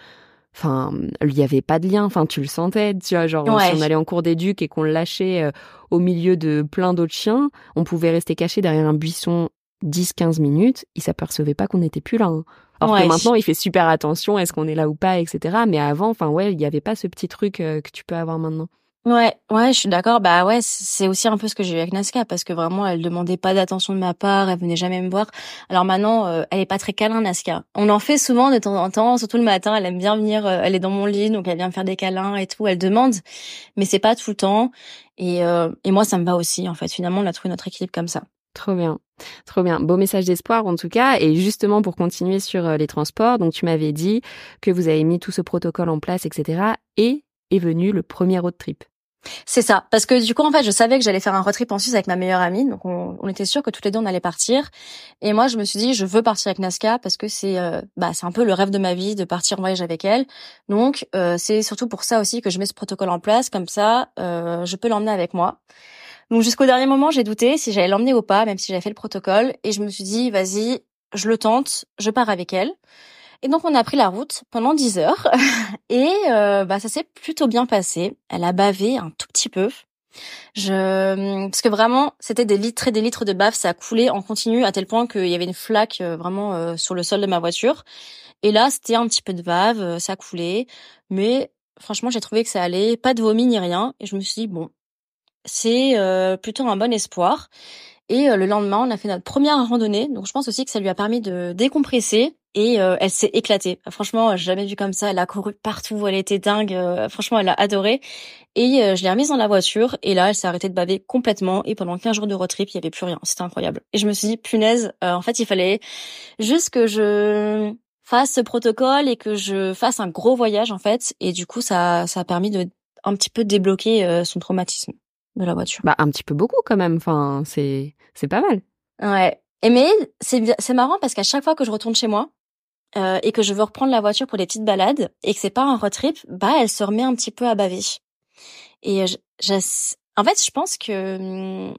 Enfin, il y avait pas de lien. Enfin, tu le sentais, tu vois, genre si on allait en cours d'éduc et qu'on le lâchait euh, au milieu de plein d'autres chiens, on pouvait rester caché derrière un buisson 10-15 minutes, il s'apercevait pas qu'on n'était plus là. Hein. Alors que maintenant, il fait super attention, est-ce qu'on est là ou pas, etc. Mais avant, enfin ouais, il y avait pas ce petit truc euh, que tu peux avoir maintenant. Ouais, ouais, je suis d'accord. Bah ouais, c'est aussi un peu ce que j'ai eu avec Nazca parce que vraiment, elle demandait pas d'attention de ma part, elle venait jamais me voir. Alors maintenant, euh, elle est pas très câlin, Nazca. On en fait souvent de temps en temps, surtout le matin. Elle aime bien venir, euh, elle est dans mon lit, donc elle vient me faire des câlins et tout. Elle demande, mais c'est pas tout le temps. Et euh, et moi, ça me va aussi. En fait, finalement, on a trouvé notre équilibre comme ça. Trop bien, trop bien. Beau message d'espoir en tout cas. Et justement pour continuer sur les transports, donc tu m'avais dit que vous avez mis tout ce protocole en place, etc. Et est venu le premier road trip. C'est ça, parce que du coup en fait je savais que j'allais faire un road trip en Suisse avec ma meilleure amie, donc on, était sûr que toutes les deux on allait partir. Et moi je me suis dit je veux partir avec Nazca parce que c'est euh, bah c'est un peu le rêve de ma vie de partir en voyage avec elle. Donc euh, c'est surtout pour ça aussi que je mets ce protocole en place, comme ça euh, je peux l'emmener avec moi. Donc jusqu'au dernier moment j'ai douté si j'allais l'emmener ou pas, même si j'avais fait le protocole, et je me suis dit vas-y je le tente, je pars avec elle. Et donc on a pris la route pendant 10 heures et euh, bah ça s'est plutôt bien passé. Elle a bavé un tout petit peu. Je parce que vraiment c'était des litres et des litres de bave, ça a coulé en continu à tel point qu'il y avait une flaque euh, vraiment euh, sur le sol de ma voiture. Et là c'était un petit peu de bave, ça coulait, mais franchement j'ai trouvé que ça allait, pas de vomi ni rien. Et je me suis dit bon c'est plutôt un bon espoir. Et le lendemain, on a fait notre première randonnée. Donc je pense aussi que ça lui a permis de décompresser et elle s'est éclatée. Franchement, j'ai jamais vu comme ça. Elle a couru partout, elle était dingue. franchement, elle a adoré. Et je l'ai remise dans la voiture et là, elle s'est arrêtée de baver complètement. Et pendant 15 jours de road trip, il y avait plus rien. C'était incroyable. Et je me suis dit, punaise, en fait, il fallait juste que je fasse ce protocole et que je fasse un gros voyage en fait. Et du coup, ça, ça a permis de un petit peu débloquer euh, son traumatisme de la voiture. Bah un petit peu beaucoup quand même. Enfin, c'est c'est pas mal. Ouais. Et mais c'est c'est marrant parce qu'à chaque fois que je retourne chez moi euh, et que je veux reprendre la voiture pour des petites balades et que c'est pas un road trip, bah elle se remet un petit peu à baver. Et je, en fait, je pense que hum,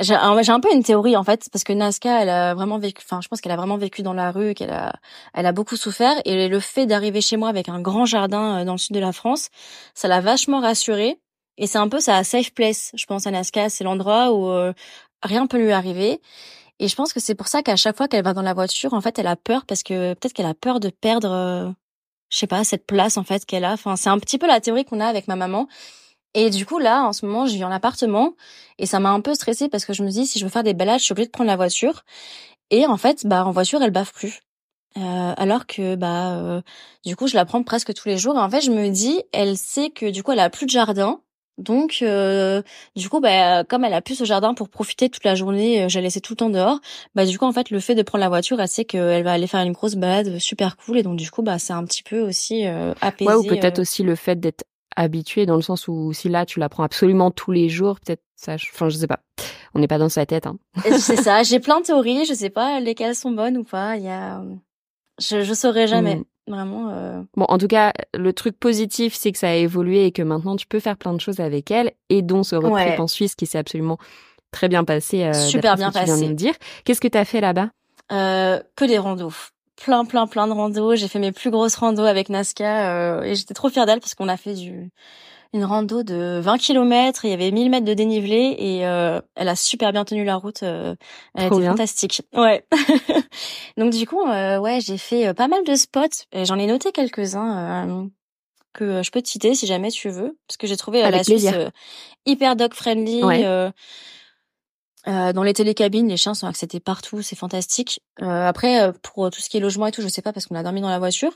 j'ai un peu une théorie en fait parce que Nazca elle a vraiment vécu enfin je pense qu'elle a vraiment vécu dans la rue qu'elle a elle a beaucoup souffert et le fait d'arriver chez moi avec un grand jardin euh, dans le sud de la France ça l'a vachement rassurée et c'est un peu sa safe place je pense à Nazca c'est l'endroit où euh, rien peut lui arriver. Et je pense que c'est pour ça qu'à chaque fois qu'elle va dans la voiture en fait elle a peur parce que peut-être qu'elle a peur de perdre euh, je sais pas cette place en fait qu'elle a. Enfin c'est un petit peu la théorie qu'on a avec ma maman. Et du coup, là, en ce moment, je vis en appartement et ça m'a un peu stressée parce que je me dis, si je veux faire des balades, je suis obligée de prendre la voiture. Et en fait, bah, en voiture, elle bave plus. Euh, alors que bah euh, du coup je la prends presque tous les jours. Et en fait je me dis elle sait que du coup elle a plus de jardin donc euh, du coup bah comme elle a plus ce jardin pour profiter toute la journée j'ai laissé tout le temps dehors bah du coup en fait le fait de prendre la voiture elle sait qu'elle va aller faire une grosse balade super cool et donc du coup bah c'est un petit peu aussi apaisé ouais ou peut-être aussi le fait d'être habitué dans le sens où si là tu l'apprends absolument tous les jours, peut-être ça, enfin je sais pas, on n'est pas dans sa tête. Hein. c'est ça, j'ai plein de théories, je sais pas lesquelles sont bonnes ou pas. Il y a, je je saurais jamais. Mm. Vraiment. Euh... Bon, en tout cas, le truc positif, c'est que ça a évolué et que maintenant tu peux faire plein de choses avec elle, et dont ce road en Suisse qui s'est absolument très bien passé. Euh, Super bien passé. Tu viens de dire. Qu'est-ce que tu as fait là-bas? Euh, Que des randos plein plein plein de randos. J'ai fait mes plus grosses randos avec Nazca euh, et j'étais trop fière d'elle parce qu'on a fait du une rando de 20 km, il y avait 1000 mètres de dénivelé et euh, elle a super bien tenu la route. Euh, elle était fantastique. Ouais. Donc du coup, ouais, j'ai fait pas mal de spots et j'en ai noté quelques-uns que je peux te citer si jamais tu veux parce que j'ai trouvé la Suisse hyper dog friendly. Euh, dans les télécabines, les chiens sont acceptés partout, c'est fantastique. Euh, après, euh, pour tout ce qui est logement et tout, je sais pas parce qu'on a dormi dans la voiture.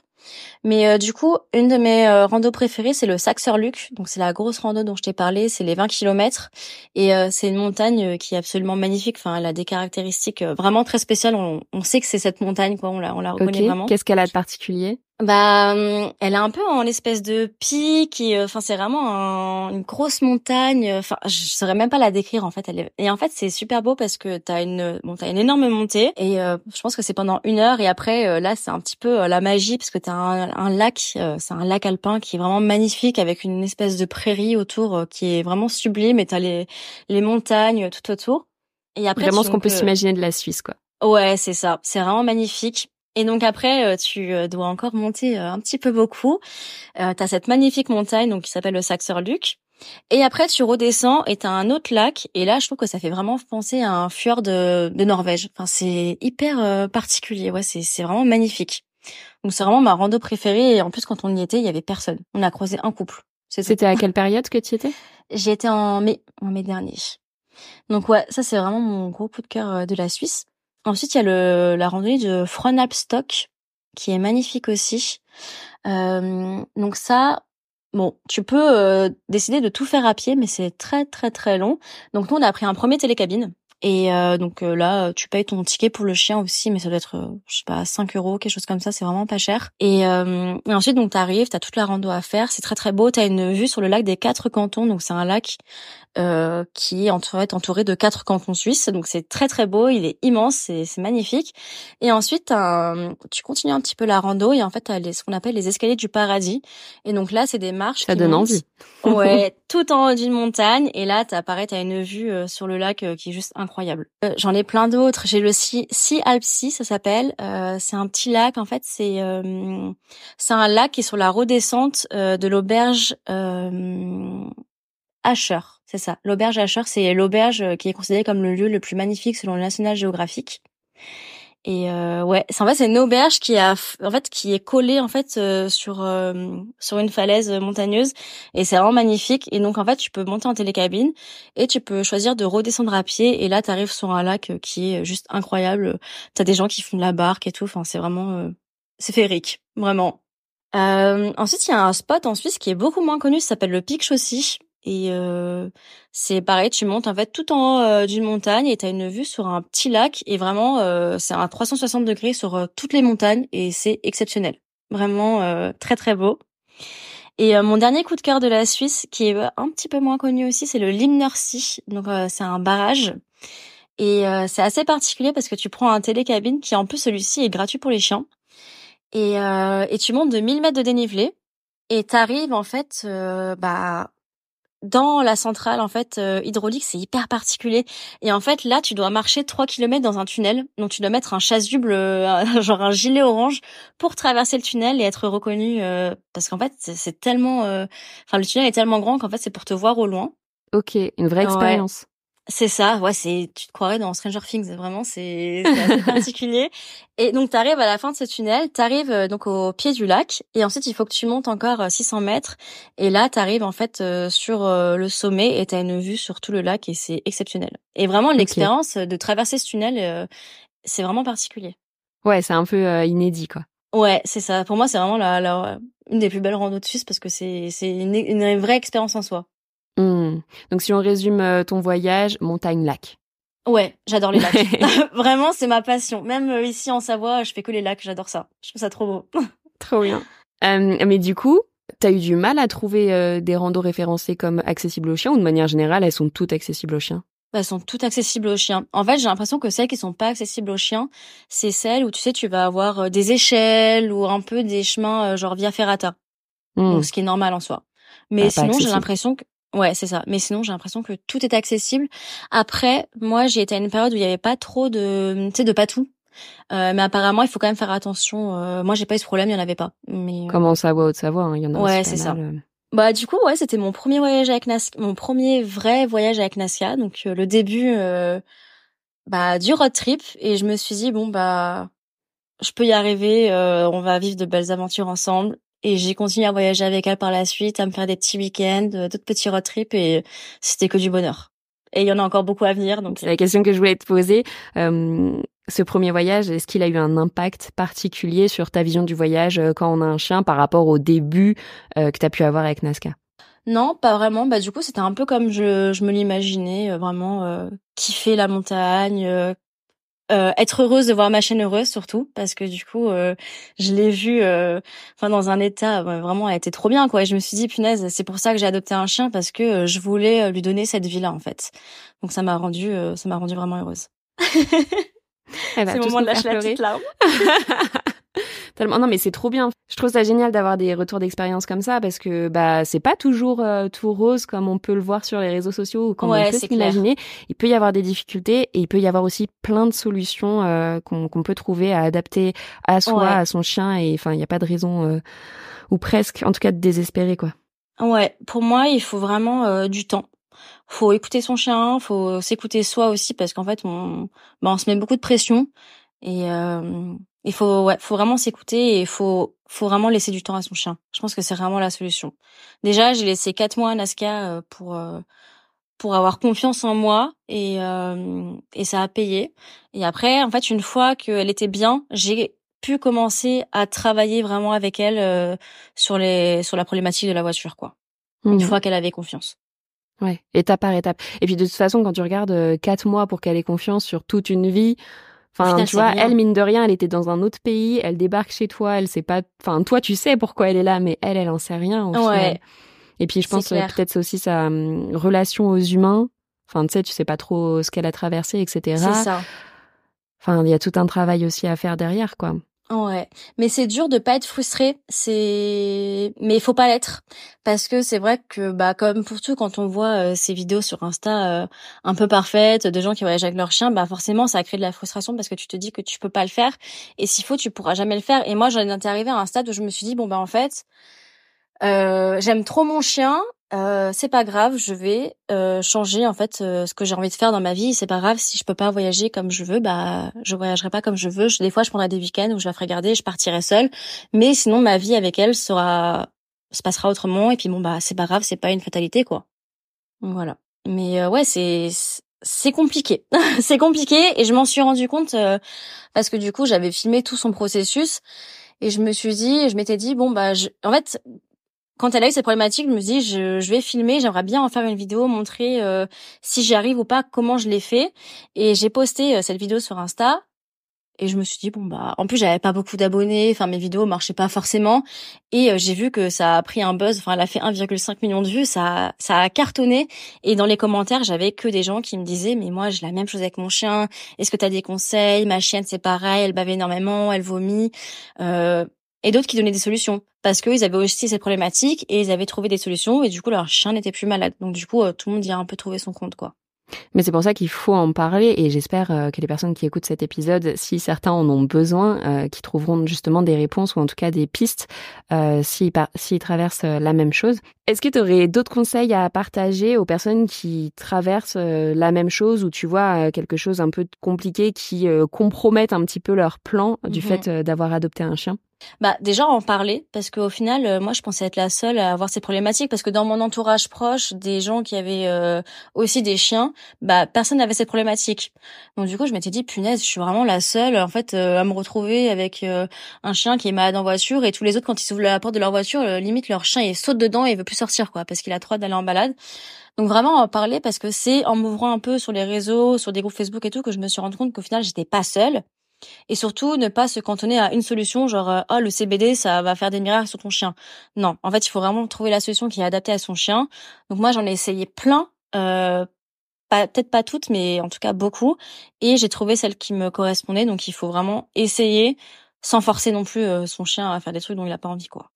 Mais du coup, une de mes randos préférées, c'est le Saxer-Luc. Donc c'est la grosse rando dont je t'ai parlé, c'est les 20 km. Et c'est une montagne qui est absolument magnifique. Enfin, elle a des caractéristiques vraiment très spéciales. On, on sait que c'est cette montagne, quoi. On la, on la reconnaît vraiment. Qu'est-ce qu'elle a de particulier? Bah, hum, elle est un peu en espèce de pic et euh, enfin c'est vraiment une grosse montagne. Enfin, je saurais même pas la décrire en fait. Elle est... Et en fait c'est super beau parce que t'as une bon t'as une énorme montée et euh, je pense que c'est pendant une heure et après euh, là c'est un petit peu la magie parce que t'as un, un lac, c'est un lac alpin qui est vraiment magnifique avec une espèce de prairie autour qui est vraiment sublime et t'as les les montagnes tout autour. Et après vraiment ce qu'on peut s'imaginer de la Suisse quoi. Ouais, c'est ça. C'est vraiment magnifique. Et donc après, euh, tu euh, dois encore monter euh, un petit peu beaucoup. Euh, tu as cette magnifique montagne donc qui s'appelle le Saxerluc. Et après, tu redescends et tu as un autre lac. Et là, je trouve que ça fait vraiment penser à un fjord de, de Norvège. Enfin, c'est hyper particulier. Ouais, c'est, vraiment magnifique. Donc c'est vraiment ma rando préférée. Et en plus, quand on y était, il y avait personne. On a croisé un couple. C'était à quelle période que tu étais? J'y étais en mai, en mai dernier. Donc ouais, ça c'est vraiment mon gros coup de cœur de la Suisse. Ensuite, il y a le, la randonnée de Fronalpstock qui est magnifique aussi. Euh, donc ça, bon, tu peux euh, décider de tout faire à pied, mais c'est très très très long. Donc nous, on a pris un premier télécabine. Et euh, donc euh, là, tu payes ton ticket pour le chien aussi, mais ça doit être, euh, je sais pas, 5 euros, quelque chose comme ça, c'est vraiment pas cher. Et, et ensuite, donc t'arrives, t'as toute la rando à faire, c'est très très beau, t'as une vue sur le lac des quatre cantons, donc c'est un lac euh, qui est entouré, entouré de quatre cantons suisses. Donc c'est très très beau, il est immense, c'est, c'est magnifique. Et ensuite, tu continues un petit peu la rando et en fait, tu as ce qu'on appelle les escaliers du paradis. Et donc là, c'est des marches. Ça donne envie. ouais, tout en haut d'une montagne. Et là, t'as pareil, t'as une vue euh, sur le lac euh, qui est juste incroyable. J'en ai plein d'autres. J'ai le Sea, sea Alpsea, ça s'appelle. c'est un petit lac. En fait, c'est c'est un lac qui est sur la redescente de l'auberge Asher, c'est ça. L'auberge Asher, c'est l'auberge euh, qui est considérée comme le lieu le plus magnifique selon le National Geographic. Et euh, ouais, c'est en fait c'est une auberge qui a en fait qui est collée en fait euh, sur euh, sur une falaise montagneuse et c'est vraiment magnifique et donc en fait tu peux monter en télécabine et tu peux choisir de redescendre à pied et là tu arrives sur un lac qui est juste incroyable. T'as des gens qui font de la barque et tout, enfin c'est vraiment c'est féerique, vraiment. ensuite, il y a un spot en Suisse qui est beaucoup moins connu, ça s'appelle le Pic Chaussy. Et euh, c'est pareil, tu montes en fait tout en haut euh, d'une montagne et tu as une vue sur un petit lac et vraiment euh, c'est un 360 degrés sur toutes les montagnes et c'est exceptionnel. Vraiment très très beau. Et mon dernier coup de cœur de la Suisse qui est un petit peu moins connu aussi, c'est le Limnersee. Donc c'est un barrage et c'est assez particulier parce que tu prends un télécabine qui en plus celui-ci est gratuit pour les chiens. Et, et tu montes de 1000 mètres de dénivelé et t'arrives en fait bah dans la centrale en fait euh, hydraulique, c'est hyper particulier. Et en fait, là, tu dois marcher 3 km dans un tunnel, donc tu dois mettre un chasuble, euh, genre un gilet orange, pour traverser le tunnel et être reconnu. Euh, parce qu'en fait, c'est tellement, enfin, le tunnel est tellement grand qu'en fait, c'est pour te voir au loin. Ok, une vraie expérience. C'est ça, ouais, c'est tu te croirais dans Stranger Things, vraiment, c'est assez particulier. Et donc tu arrives à la fin de ce tunnel, tu arrives euh, donc au pied du lac, et ensuite il faut que tu montes encore 600 euh, mètres, et là tu arrives en fait euh, sur le sommet et tu as une vue sur tout le lac et c'est exceptionnel. Et vraiment l'expérience de traverser ce tunnel, c'est vraiment particulier. Ouais, c'est un peu inédit quoi. Ouais, c'est ça. Pour moi, c'est vraiment la, la, une des plus belles randos de Suisse parce que c'est c'est une, une vraie expérience en soi. Mmh. Donc si on résume euh, ton voyage, montagne-lac. Ouais, j'adore les lacs. Vraiment, c'est ma passion. Même euh, ici en Savoie, je fais que les lacs, j'adore ça. Je trouve ça trop beau. trop bien. Euh, mais du coup, t'as eu du mal à trouver des randos référencés comme accessibles aux chiens ou de manière générale, elles sont toutes accessibles aux chiens? Elles sont toutes accessibles aux chiens. En fait, j'ai l'impression que celles qui sont pas accessibles aux chiens, c'est celles où tu sais, tu vas avoir des échelles ou un peu des chemins genre via ferrata. Mmh. ce qui est normal en soi. Mais bah, sinon, j'ai l'impression que Ouais, c'est ça. Mais sinon, j'ai l'impression que tout est accessible. Après, moi, j'ai été à une période où il y avait pas trop de, tu sais, de patou. Euh, mais apparemment, il faut quand même faire attention. Euh, moi, j'ai pas eu ce problème, il y en avait pas. Mais euh... comment Savoie, Haute-Savoie, hein, il y en a. Ouais, c'est ça. Euh. Bah du coup, ouais, c'était mon premier voyage avec Nas, mon premier vrai voyage avec Nasca. Donc euh, le début, bah du road trip, et je me suis dit bon bah, je peux y arriver. on va vivre de belles aventures ensemble. Et j'ai continué à voyager avec elle par la suite, à me faire des petits week-ends, euh, d'autres petits road trips et c'était que du bonheur. Et il y en a encore beaucoup à venir. Donc c'est la question que je voulais te poser. Euh, ce premier voyage, est-ce qu'il a eu un impact particulier sur ta vision du voyage euh, quand on a un chien par rapport au début que tu as pu avoir avec Nazca non, pas vraiment. Bah du coup, c'était un peu comme je, je me l'imaginais, vraiment kiffer la montagne, euh, être heureuse de voir ma chaîne heureuse surtout parce que du coup euh, je l'ai vue euh, enfin dans un état vraiment elle était trop bien quoi. Et je me suis dit punaise c'est pour ça que j'ai adopté un chien parce que je voulais lui donner cette vie là en fait. Donc ça m'a rendu ça m'a rendu vraiment heureuse. C'est le moment de lâcher la petite larme Tellement. Non, mais c'est trop bien. Je trouve ça génial d'avoir des retours d'expérience comme ça parce que bah c'est pas toujours euh, tout rose comme on peut le voir sur les réseaux sociaux ou comme on peut s'imaginer. Il peut y avoir des difficultés et il peut y avoir aussi plein de solutions euh, qu'on peut trouver à adapter à soi, à son chien et enfin il n'y a pas de raison euh, ou presque, en tout cas de désespérer quoi. Ouais, pour moi il faut vraiment du temps faut écouter son chien, faut s'écouter soi aussi parce qu'en fait on, bah, on se met beaucoup de pression et euh, il faut, ouais, faut vraiment s'écouter et il faut, faut vraiment laisser du temps à son chien. Je pense que c'est vraiment la solution. Déjà, j'ai laissé quatre mois à Nazca euh, pour euh, pour avoir confiance en moi et euh, et ça a payé. Et après, en fait, une fois qu'elle était bien, j'ai pu commencer à travailler vraiment avec elle sur les sur la problématique de la voiture, quoi. Une mmh fois qu'elle avait confiance. Ouais, étape par étape. Et puis de toute façon, quand tu regardes quatre mois pour qu'elle ait confiance sur toute une vie, Enfin, tu vois, elle, mine de rien, elle était dans un autre pays, elle débarque chez toi, elle sait pas, enfin, toi, tu sais pourquoi elle est là, mais elle, elle en sait rien, ouais. Et puis, je pense euh, peut-être c'est aussi sa hum, relation aux humains. Enfin, tu sais, tu sais pas trop ce qu'elle a traversé, etc. C'est ça. Enfin, il y a tout un travail aussi à faire derrière, quoi. Ouais, mais c'est dur de pas être frustré. C'est, mais il faut pas l'être parce que c'est vrai que bah comme pour tout, quand on voit euh, ces vidéos sur Insta euh, un peu parfaites de gens qui voyagent avec leur chien, bah forcément ça crée de la frustration parce que tu te dis que tu peux pas le faire et s'il faut tu pourras jamais le faire. Et moi j'en étais arrivée à un stade où je me suis dit bon bah en fait euh, j'aime trop mon chien euh, c'est pas grave, je vais euh, changer en fait euh, ce que j'ai envie de faire dans ma vie. C'est pas grave si je peux pas voyager comme je veux, bah je voyagerai pas comme je veux. des fois, je prendrai des week-ends où je la ferai garder, je partirai seule. Mais sinon, ma vie avec elle sera se passera autrement. Et puis bon bah c'est pas grave, c'est pas une fatalité quoi. Voilà. Mais ouais, c'est c'est compliqué. c'est compliqué et je m'en suis rendu compte parce que du coup j'avais filmé tout son processus et je me suis dit, je m'étais dit bon bah je... en fait quand elle a eu cette problématique, je me dis je, je vais filmer, j'aimerais bien en faire une vidéo, montrer euh, si j'y arrive ou pas, comment je l'ai fait. Et j'ai posté euh, cette vidéo sur Insta. Et je me suis dit bon bah en plus j'avais pas beaucoup d'abonnés, enfin mes vidéos marchaient pas forcément. Et euh, j'ai vu que ça a pris un buzz, enfin elle a fait 1,5 million de vues, ça ça a cartonné. Et dans les commentaires, j'avais que des gens qui me disaient mais moi j'ai la même chose avec mon chien, est-ce que tu as des conseils? Ma chienne c'est pareil, elle bave énormément, elle vomit et d'autres qui donnaient des solutions parce qu'ils avaient aussi cette problématique et ils avaient trouvé des solutions et du coup leur chien n'était plus malade. Donc du coup euh, tout le monde y a un peu trouvé son compte quoi. Mais c'est pour ça qu'il faut en parler et j'espère euh, que les personnes qui écoutent cet épisode, si certains en ont besoin, euh, qui trouveront justement des réponses ou en tout cas des pistes euh, s'ils, s'ils traversent la même chose. Est-ce que tu aurais d'autres conseils à partager aux personnes qui traversent la même chose ou tu vois quelque chose un peu compliqué qui compromettent un petit peu leur plan du mmh fait d'avoir adopté un chien? Bah déjà en parler parce qu'au final euh, moi je pensais être la seule à avoir ces problématiques parce que dans mon entourage proche des gens qui avaient euh, aussi des chiens bah personne n'avait cette problématique. Donc du coup je m'étais dit punaise je suis vraiment la seule en fait euh, à me retrouver avec un chien qui est malade en voiture et tous les autres quand ils s'ouvrent la porte de leur voiture limite leur chien il saute dedans et il veut plus sortir quoi parce qu'il a trop d'aller en balade. Donc vraiment en parler parce que c'est en m'ouvrant un peu sur les réseaux sur des groupes Facebook et tout que je me suis rendu compte qu'au final j'étais pas seule et surtout, ne pas se cantonner à une solution, genre euh, oh le CBD ça va faire des miracles sur ton chien. Non, en fait il faut vraiment trouver la solution qui est adaptée à son chien. Donc moi j'en ai essayé plein, euh, peut-être pas toutes, mais en tout cas beaucoup, et j'ai trouvé celle qui me correspondait. Donc il faut vraiment essayer sans forcer non plus euh, son chien à faire des trucs dont il a pas envie quoi.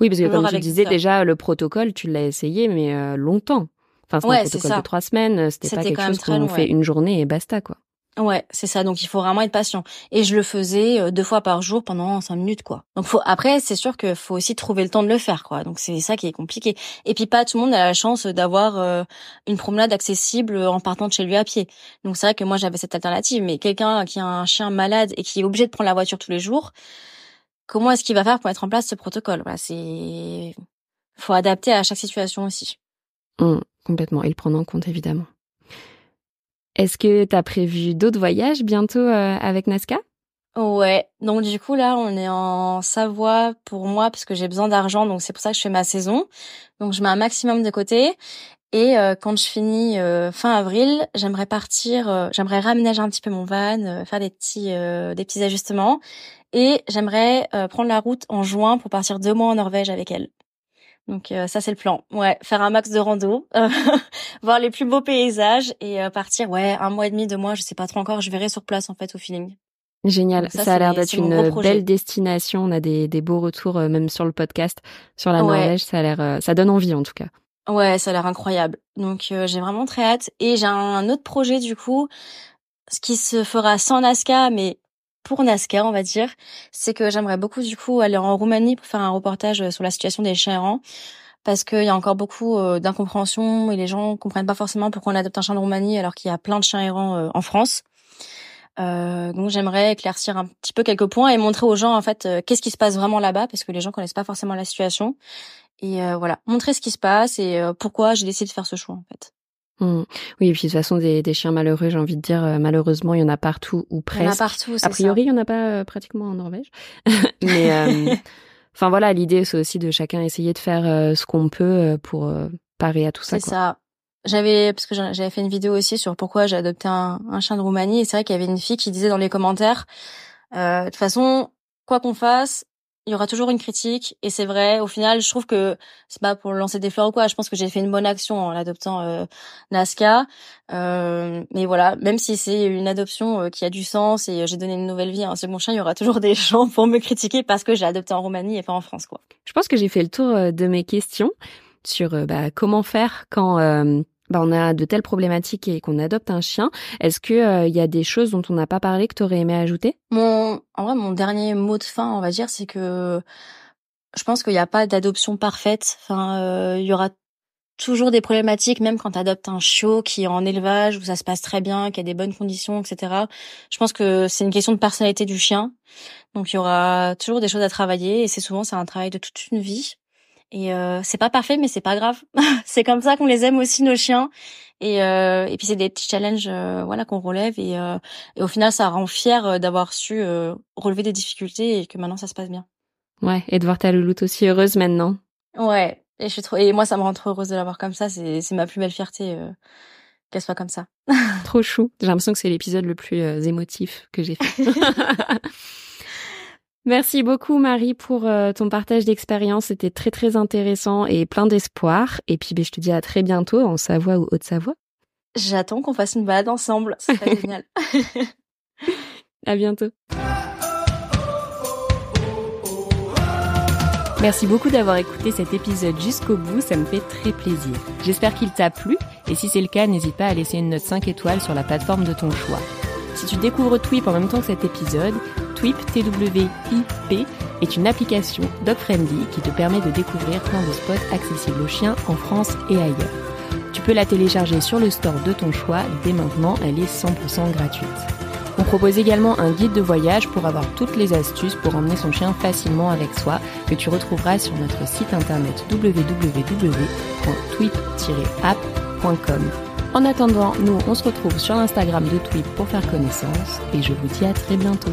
Oui, parce que comme tu disais déjà le protocole, tu l'as essayé mais euh, longtemps. Enfin, c'est un protocole de trois semaines. C'était pas quelque chose qu'on fait une journée et basta quoi. Ouais, c'est ça. Donc il faut vraiment être patient. Et je le faisais euh, deux fois par jour pendant cinq minutes, quoi. Donc faut après, c'est sûr qu'il faut aussi trouver le temps de le faire, quoi. Donc c'est ça qui est compliqué. Et puis pas tout le monde a la chance d'avoir euh, une promenade accessible en partant de chez lui à pied. Donc c'est vrai que moi j'avais cette alternative. Mais quelqu'un qui a un chien malade et qui est obligé de prendre la voiture tous les jours, comment est-ce qu'il va faire pour mettre en place ce protocole? Voilà, c'est faut adapter à chaque situation aussi. Mmh, complètement et le prendre en compte évidemment. Est-ce que tu as prévu d'autres voyages bientôt euh, avec Nazca Ouais, donc du coup là on est en Savoie pour moi parce que j'ai besoin d'argent donc c'est pour ça que je fais ma saison. Donc je mets un maximum de côté et euh, quand je finis euh, fin avril, j'aimerais partir, j'aimerais ramener un petit peu mon van, faire des petits des petits ajustements et j'aimerais prendre la route en juin pour partir deux mois en Norvège avec elle. Donc euh, ça c'est le plan. Ouais, faire un max de rando, voir les plus beaux paysages et euh, partir ouais, un mois et demi, deux mois, je sais pas trop encore, je verrai sur place en fait au feeling. Génial, ça, a l'air d'être une belle destination, on a des, des beaux retours euh, même sur le podcast sur la Norvège, ça a l'air ça donne envie en tout cas. Ouais, ça a l'air incroyable. Donc j'ai vraiment très hâte et j'ai un autre projet du coup ce qui se fera sans Nazca mais pour Nazca, on va dire, c'est que j'aimerais beaucoup du coup aller en Roumanie pour faire un reportage euh, sur la situation des chiens errants parce qu'il y a encore beaucoup euh, d'incompréhension et les gens comprennent pas forcément pourquoi on adopte un chien de Roumanie alors qu'il y a plein de chiens errants euh, en France. Euh, donc j'aimerais éclaircir un petit peu quelques points et montrer aux gens en fait qu'est-ce qui se passe vraiment là-bas parce que les gens connaissent pas forcément la situation et voilà montrer ce qui se passe et pourquoi j'ai décidé de faire ce choix en fait. Mmh. Oui, et puis de toute façon, des, des chiens malheureux, j'ai envie de dire, euh, malheureusement, il y en a partout ou presque. Il y en a partout, A priori, il y en a pas euh, pratiquement en Norvège. Mais euh, enfin voilà, l'idée, c'est aussi de chacun essayer de faire ce qu'on peut pour parer à tout ça. C'est ça. J'avais parce que j'avais fait une vidéo aussi sur pourquoi j'ai adopté un, un, chien de Roumanie et c'est vrai qu'il y avait une fille qui disait dans les commentaires de toute façon quoi qu'on fasse il y aura toujours une critique et c'est vrai. Au final je trouve que c'est pas pour lancer des fleurs ou quoi. Je pense que j'ai fait une bonne action en l'adoptant euh, Nazca. Euh, mais voilà même si c'est une adoption euh, qui a du sens et j'ai donné une nouvelle vie à un second chien il y aura toujours des gens pour me critiquer parce que j'ai adopté en Roumanie et pas en France quoi. Je pense que j'ai fait le tour euh, de mes questions sur euh, bah, comment faire quand bah, on a de telles problématiques et qu'on adopte un chien. Est-ce que il euh, y a des choses dont on n'a pas parlé que tu aurais aimé ajouter? Mon, en vrai, mon dernier mot de fin, on va dire, c'est que je pense qu'il n'y a pas d'adoption parfaite. Enfin, euh, il y aura toujours des problématiques, même quand tu adoptes un chiot qui est en élevage, où ça se passe très bien, qui a des bonnes conditions, etc. Je pense que c'est une question de personnalité du chien. Donc il y aura toujours des choses à travailler et c'est souvent c'est un travail de toute une vie. Et euh, c'est pas parfait, mais c'est pas grave. c'est comme ça qu'on les aime aussi nos chiens. Et, euh, et puis c'est des petits challenges, euh, voilà, qu'on relève. Et, euh, et au final, ça rend fier euh, d'avoir su relever des difficultés et que maintenant ça se passe bien. Ouais, et de voir ta louloute aussi heureuse maintenant. Ouais, et je suis trop. Et moi, ça me rend trop heureuse de l'avoir comme ça. C'est c'est ma plus belle fierté qu'elle soit comme ça. trop chou. J'ai l'impression que c'est l'épisode le plus émotif que j'ai fait. Merci beaucoup Marie pour euh, ton partage d'expérience. C'était très très intéressant et plein d'espoir. Et puis ben, je te dis à très bientôt en Savoie ou Haute-Savoie. J'attends qu'on fasse une balade ensemble. C'est génial. à bientôt. Merci beaucoup d'avoir écouté cet épisode jusqu'au bout, ça me fait très plaisir. J'espère qu'il t'a plu et si c'est le cas, n'hésite pas à laisser une note 5 étoiles sur la plateforme de ton choix. Si tu découvres Twip en même temps que cet épisode, Twip, T-W-I-P, est une application dog-friendly qui te permet de découvrir plein de spots accessibles aux chiens en France et ailleurs. Tu peux la télécharger sur le store de ton choix, dès maintenant elle est 100% gratuite. On propose également un guide de voyage pour avoir toutes les astuces pour emmener son chien facilement avec soi que tu retrouveras sur notre site internet www.twip-app.com. En attendant, nous, on se retrouve sur l'Instagram de Tweet pour faire connaissance et je vous dis à très bientôt.